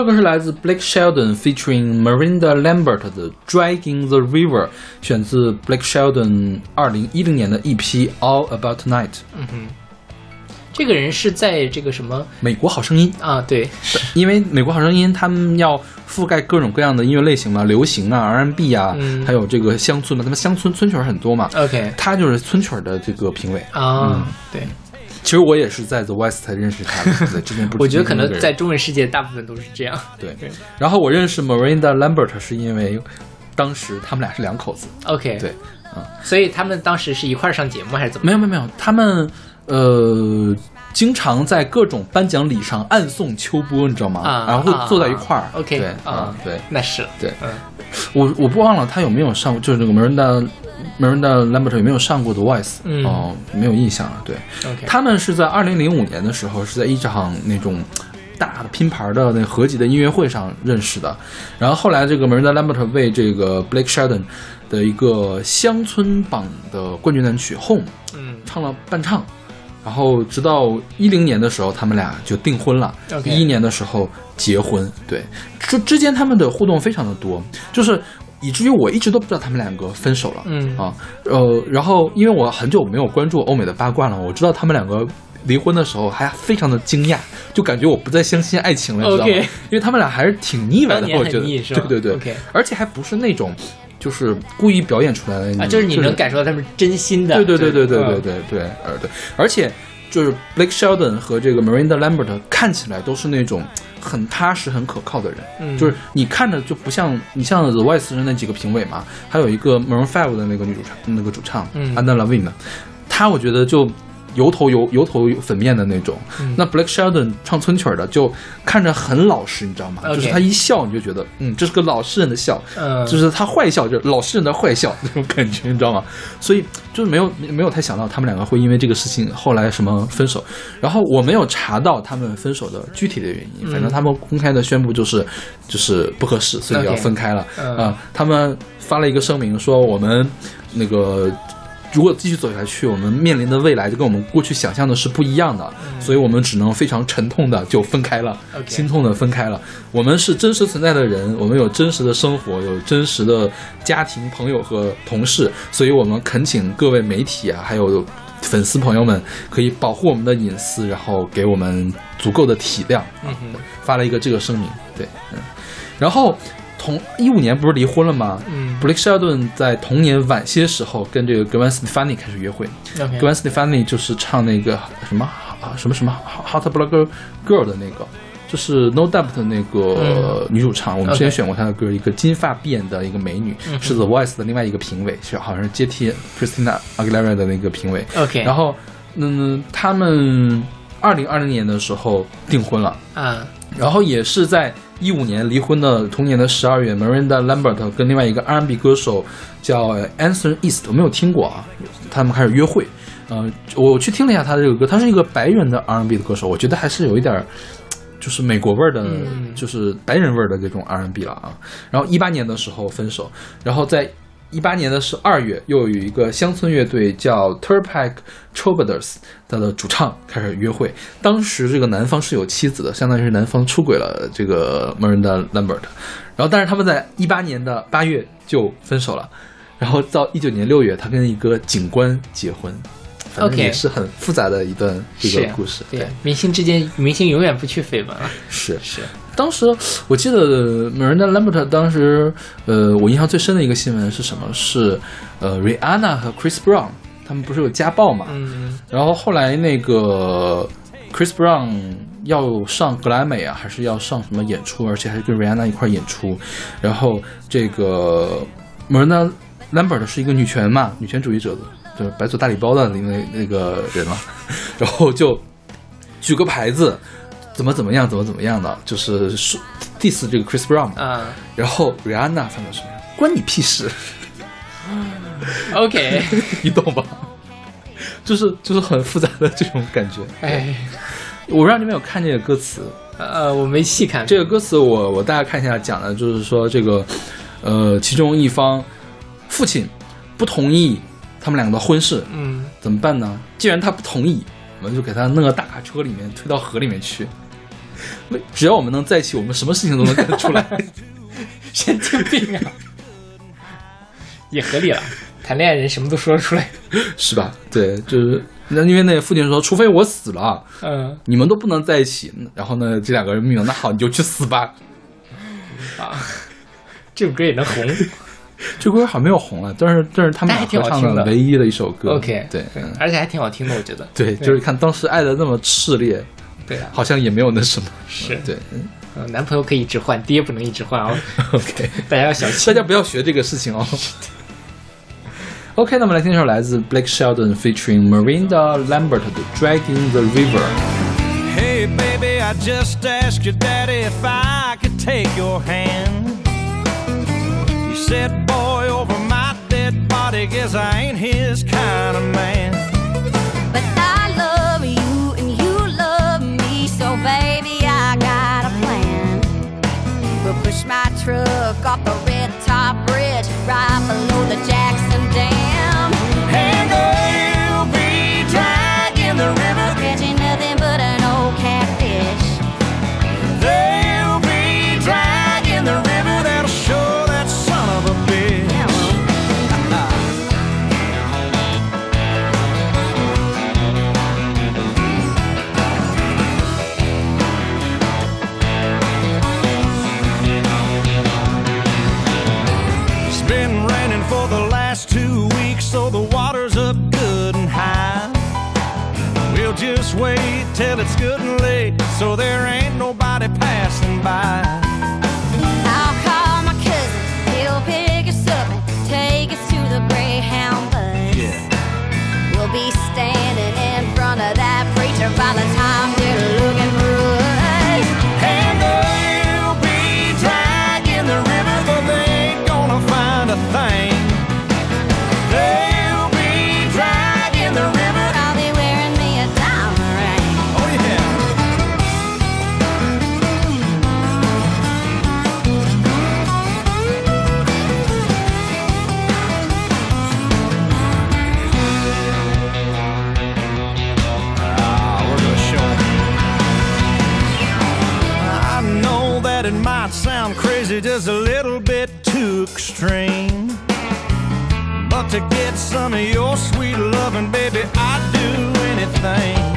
这个是来自 Blake Sheldon featuring Miranda Lambert 的《Dragging the River》，选自 Blake Sheldon 二零一零年的 EP All About Tonight，嗯哼这个人是在这个什么美国好声音。啊？对，因为美国好声音他们要覆盖各种各样的音乐类型嘛，流行啊、R&B 啊，嗯还有这个乡村嘛，他们乡村村曲儿很多嘛。OK 他就是村曲儿的这个评委。啊，对，其实我也是在 The West 才认识他的，对，之前不是我觉得可能在中文世界大部分都是这样。对。然后我认识 Marinda Lambert 是因为当时他们俩是两口子，OK，对，嗯，所以他们当时是一块儿上节目还是怎么？没有没有没有，他们呃经常在各种颁奖礼上暗送秋波，你知道吗？啊，然后会坐在一块儿。啊 OK，对啊，对那是对，嗯我我不忘了他有没有上过，就是那个 Miranda Miranda Lambert 有没有上过 The Voice？嗯哦，没有印象了。对他们是在二零零五年的时候是在一场那种。大的拼盘的那合集的音乐会上认识的，然后后来这个 Miranda Lambert 为这个 Blake Shelton 的一个乡村榜的冠军单曲《Home》嗯唱了伴唱，然后直到一零年的时候，他们俩就订婚了。一一年的时候结婚，对，之之间他们的互动非常的多，就是以至于我一直都不知道他们两个分手了。嗯啊，呃，然后因为我很久没有关注欧美的八卦了，我知道他们两个。离婚的时候还非常的惊讶，就感觉我不再相信爱情了，你知道吗因为他们俩还是挺腻歪的，我觉得，对对对 OK 而且还不是那种就是故意表演出来的就是你能感受到他们真心的。对对对对对嗯对对对，呃对，而且就是 Blake Sheldon 和这个 Miranda Lambert 看起来都是那种很踏实、很可靠的人，嗯就是你看着就不像你像 The Voice 的那几个评委嘛，还有一个 Maroon Five 的那个女主唱，那个主唱嗯 Anna Levine，她我觉得就。油头油油头粉面的那种，嗯那 Blake Sheldon 唱村曲儿的就看着很老实，你知道吗就是他一笑你就觉得，嗯，这是个老实人的笑，嗯就是他坏笑，就是老实人的坏笑那种感觉，你知道吗？所以就是没有没有太想到他们两个会因为这个事情后来什么分手。然后我没有查到他们分手的具体的原因，反正他们公开的宣布就是就是不合适，所以要分开了。嗯啊，他们发了一个声明说我们那个。如果继续走下去，我们面临的未来就跟我们过去想象的是不一样的，所以我们只能非常沉痛的就分开了心痛的分开了。我们是真实存在的人，我们有真实的生活，有真实的家庭、朋友和同事，所以我们恳请各位媒体啊，还有粉丝朋友们，可以保护我们的隐私，然后给我们足够的体谅。嗯哼发了一个这个声明，对，嗯，然后同一五年不是离婚了吗？嗯布雷克·希尔顿在同年晚些时候跟这个 Gwen Stefani 开始约会。芬妮就是唱那个什么啊什么什么 Hot Blood Girl 的那个，就是 No Doubt 的那个女主唱。我们之前选过她的歌，一个金发碧眼的一个美女，嗯是 The Voice 的另外一个评委，是好像是接替 Christina Aguilera 的那个评委。OK，然后，嗯，他们二零二零年的时候订婚了。啊然后也是在一五年离婚的同年的十二月，Miranda Lambert 跟另外一个 R&B 歌手叫 Anson East，我没有听过啊，他们开始约会。呃，我去听了一下他的这个歌，他是一个白人的 R&B 的歌手，我觉得还是有一点儿就是美国味儿的，嗯就是白人味儿的这种 R&B 了啊。然后一八年的时候分手，然后在一八年的是二月又有一个乡村乐队叫 Turpak Troubadours，他的主唱开始约会。当时这个男方是有妻子的，相当于是男方出轨了这个 Miranda Lambert。然后，但是他们在一八年的八月就分手了。然后到一九年六月，他跟一个警官结婚，反正 OK 也是很复杂的一段这个故事。对，明星之间，明星永远不去绯闻啊。是是，当时我记得 Miranda Lambert 当时，呃，我印象最深的一个新闻是什么？是呃，Rihanna 和 Chris Brown 他们不是有家暴嘛？嗯然后后来那个 Chris Brown 要上格莱美啊，还是要上什么演出，而且还是跟 Rihanna 一块演出。然后这个 Miranda Lambert 是一个女权嘛，女权主义者的，就是白左大礼包的那那那个人嘛。然后就举个牌子，怎么怎么样，怎么怎么样的，就是说 diss 这个 Chris Brown 然后 Rihanna 反正什么呀，关你屁事，，OK，你懂吧？就是就是很复杂的这种感觉。哎，我不知道你们有看这个歌词，呃，我没细看。这个歌词我我大概看一下，讲的就是说这个，呃，其中一方父亲不同意他们两个的婚事，嗯，怎么办呢？既然他不同意，我们就给他弄个大卡车里面推到河里面去。为只要我们能在一起，我们什么事情都能干得出来。神经病啊，也合理了。谈恋爱人什么都说得出来。是吧？对，就是那因为那个父亲说，除非我死了，嗯你们都不能在一起。然后呢，这两个人命，那好，你就去死吧。啊，这首歌也能红。这歌好像没有红了，但是这是他们还俩合唱挺好听的唯一的一首歌。OK，对，嗯而且还挺好听的，我觉得。对，就是看当时爱的那么炽烈，对啊，好像也没有那什么。是对男朋友可以一直换，爹不能一直换哦。OK，大家要小心。大家不要学这个事情哦。OK，那么来听一首来自 Blake Shelton featuring Miranda Lambert 的《Dragging the River》。Hey, baby, I just asked your daddy if I could take your hand. He Boy, over my dead body, guess I ain't his kind of man. But I love you and you love me, so baby, I got a plan. We'll push my truck off the red top bridge right below the Jackson till it's good and late, so there ain't nobody passing by. Extreme. But to get some of your sweet loving, baby, I'd do anything.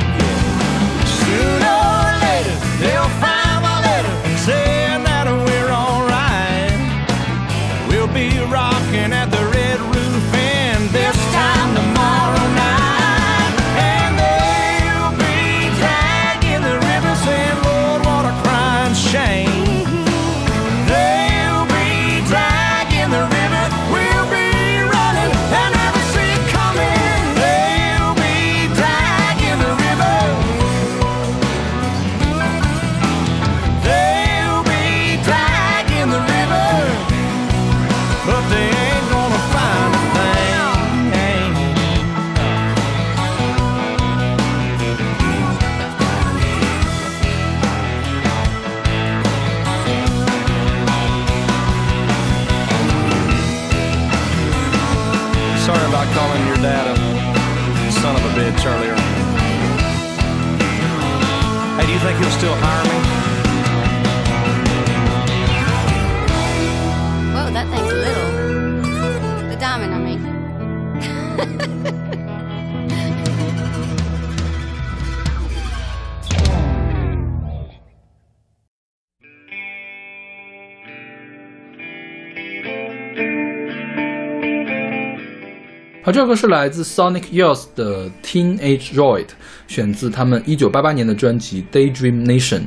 这首歌是来自 Sonic Youth 的 Teenage Droid，选自他们一九八八年的专辑《Daydream Nation》。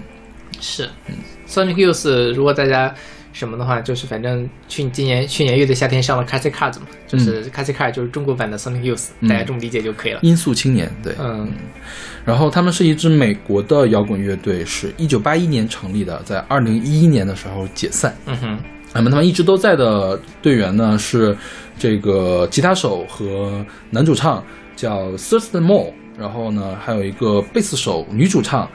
是嗯，Sonic Youth，如果大家什么的话，就是反正去今年去年乐队夏天上了 Classic Cards 嘛，就是 Classic Cards 就是中国版的 Sonic Youth，、嗯大家这么理解就可以了。音速青年，对，嗯然后他们是一支美国的摇滚乐队，是一九八一年成立的，在二零一一年的时候解散。嗯哼，那么他们一直都在的队员呢是这个吉他手和男主唱叫 Thurston Moore，然后呢还有一个贝斯手女主唱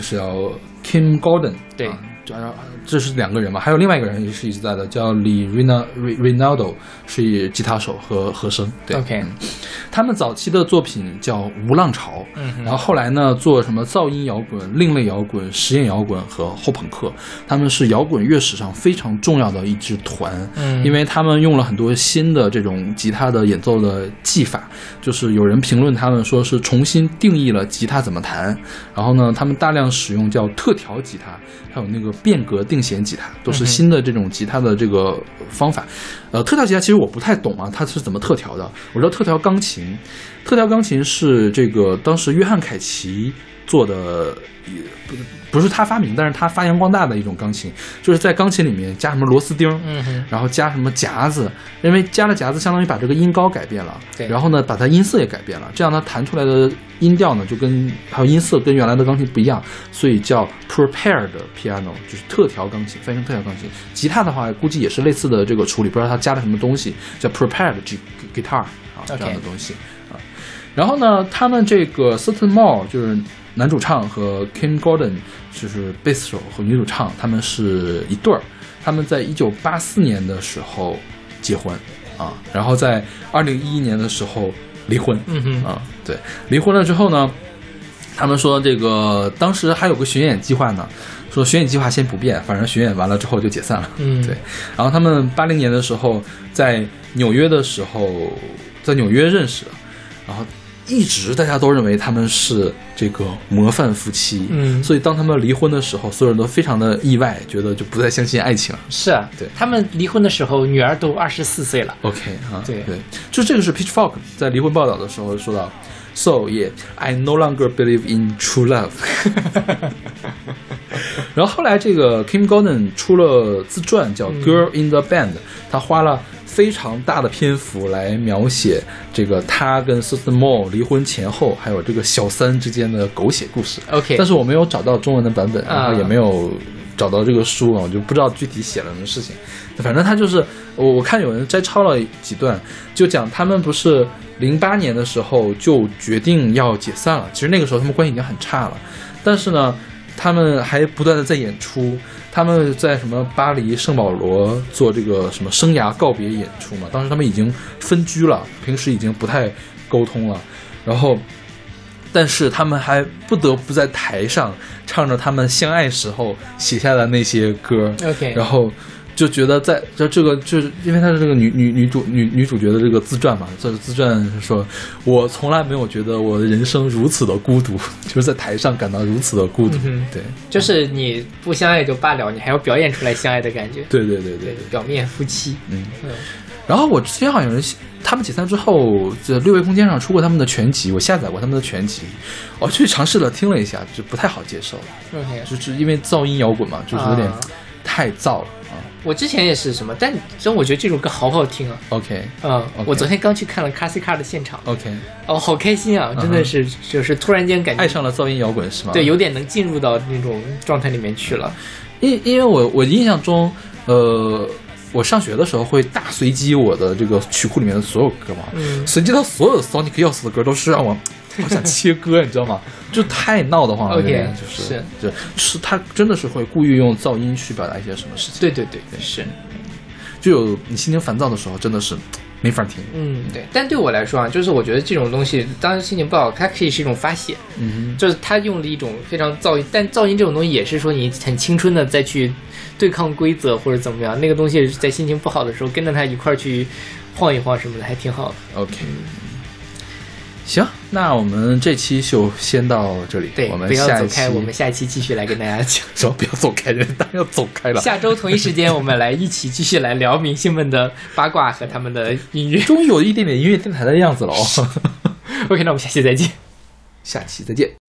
是叫 Kim Gordon，对啊这这是两个人嘛，还有另外一个人也是一直在的，叫李 Rina Rinaldo，是吉他手和和声。对。OK 嗯他们早期的作品叫《无浪潮》，嗯哼。然后后来呢做什么噪音摇滚、另类摇滚、实验摇滚和后朋克，他们是摇滚乐史上非常重要的一支团，嗯。因为他们用了很多新的这种吉他的演奏的技法，就是有人评论他们说是重新定义了吉他怎么弹，然后呢，他们大量使用叫特调吉他，还有那个变革定弦吉他，都是新的这种吉他的这个方法。呃，特调吉他其实我不太懂啊，它是怎么特调的？我知道特调钢琴，特调钢琴是这个当时约翰凯奇做的，也不不是他发明，但是他发扬光大的一种钢琴，就是在钢琴里面加什么螺丝钉，嗯哼，然后加什么夹子，因为加了夹子，相当于把这个音高改变了，对然后呢，把它音色也改变了，这样它弹出来的音调呢，就跟还有音色跟原来的钢琴不一样，所以叫 prepared piano，就是特调钢琴，翻译成特调钢琴。吉他的话，估计也是类似的这个处理，不知道它加了什么东西，叫 prepared guitar 啊这样的东西啊。然后呢，他们这个 Certain Moore 就是男主唱和 Kim Gordon 就是贝斯手和女主唱，他们是一对儿。他们在一九八四年的时候结婚啊，然后在二零一一年的时候离婚。嗯哼，啊，对，离婚了之后呢，他们说这个当时还有个巡演计划呢，说巡演计划先不变，反正巡演完了之后就解散了。嗯对。然后他们八零年的时候在纽约的时候，在纽约认识的，然后一直大家都认为他们是这个模范夫妻。嗯所以当他们离婚的时候，所有人都非常的意外，觉得就不再相信爱情了。是啊，对他们离婚的时候，女儿都二十四岁了。OK 啊，对对，就这个是 Pitchfork 在离婚报道的时候说到，So yeah, I no longer believe in true love。然后后来这个 Kim Gordon 出了自传叫《Girl in the Band》，他花了非常大的篇幅来描写这个他跟 Susan Moore 离婚前后，还有这个小三之间的狗血故事。OK 但是我没有找到中文的版本，然后也啊没有找到这个书啊，我就不知道具体写了什么事情。反正他就是我我看有人摘抄了几段，就讲他们不是零八年的时候就决定要解散了，其实那个时候他们关系已经很差了，但是呢，他们还不断的在演出。他们在什么巴黎圣保罗做这个什么生涯告别演出嘛？当时他们已经分居了，平时已经不太沟通了，然后但是他们还不得不在台上唱着他们相爱时候写下的那些歌 OK 然后就觉得在就这个就是因为她是这个女女女主女女主角的这个自传嘛，这个自传说，我从来没有觉得我的人生如此的孤独，就是在台上感到如此的孤独。嗯对就是你不相爱就罢了，你还要表演出来相爱的感觉。对对对对表面夫妻。嗯。嗯然后我之前好像有人他们解散之后，这六位空间上出过他们的全集，我下载过他们的全集，我去尝试了听了一下，就不太好接受就是因为噪音摇滚嘛，就是有点啊太燥了啊。我之前也是什么，但真我觉得这首歌好好听啊。OK 嗯我昨天刚去看了 Classic Car 的现场，OK，哦，好开心啊！真的是，就是突然间感觉爱上了噪音摇滚是吗？对，有点能进入到那种状态里面去了。因因为我我印象中，呃，我上学的时候会大随机我的这个曲库里面的所有歌嘛，嗯随机到所有 Sonic Youth 的歌都是让我 好想切歌，你知道吗？就太闹得慌了 OK，有点就是是就是他真的是会故意用噪音去表达一些什么事情。对对对，是就有你心情烦躁的时候，真的是没法听。嗯，对。但对我来说啊，就是我觉得这种东西，当时心情不好，它可以是一种发泄，嗯就是他用了一种非常噪音，但噪音这种东西也是说你很青春的再去对抗规则或者怎么样，那个东西在心情不好的时候跟着他一块儿去晃一晃什么的，还挺好的。，OK。行，那我们这期就先到这里。对，我们不要走开，我们下一期继续来跟大家讲。什么不要走开，人当然要走开了。下周同一时间，我们来一起继续来聊明星们的八卦和他们的音乐。终于有一点点音乐电台的样子了哦。OK，那我们下期再见。下期再见。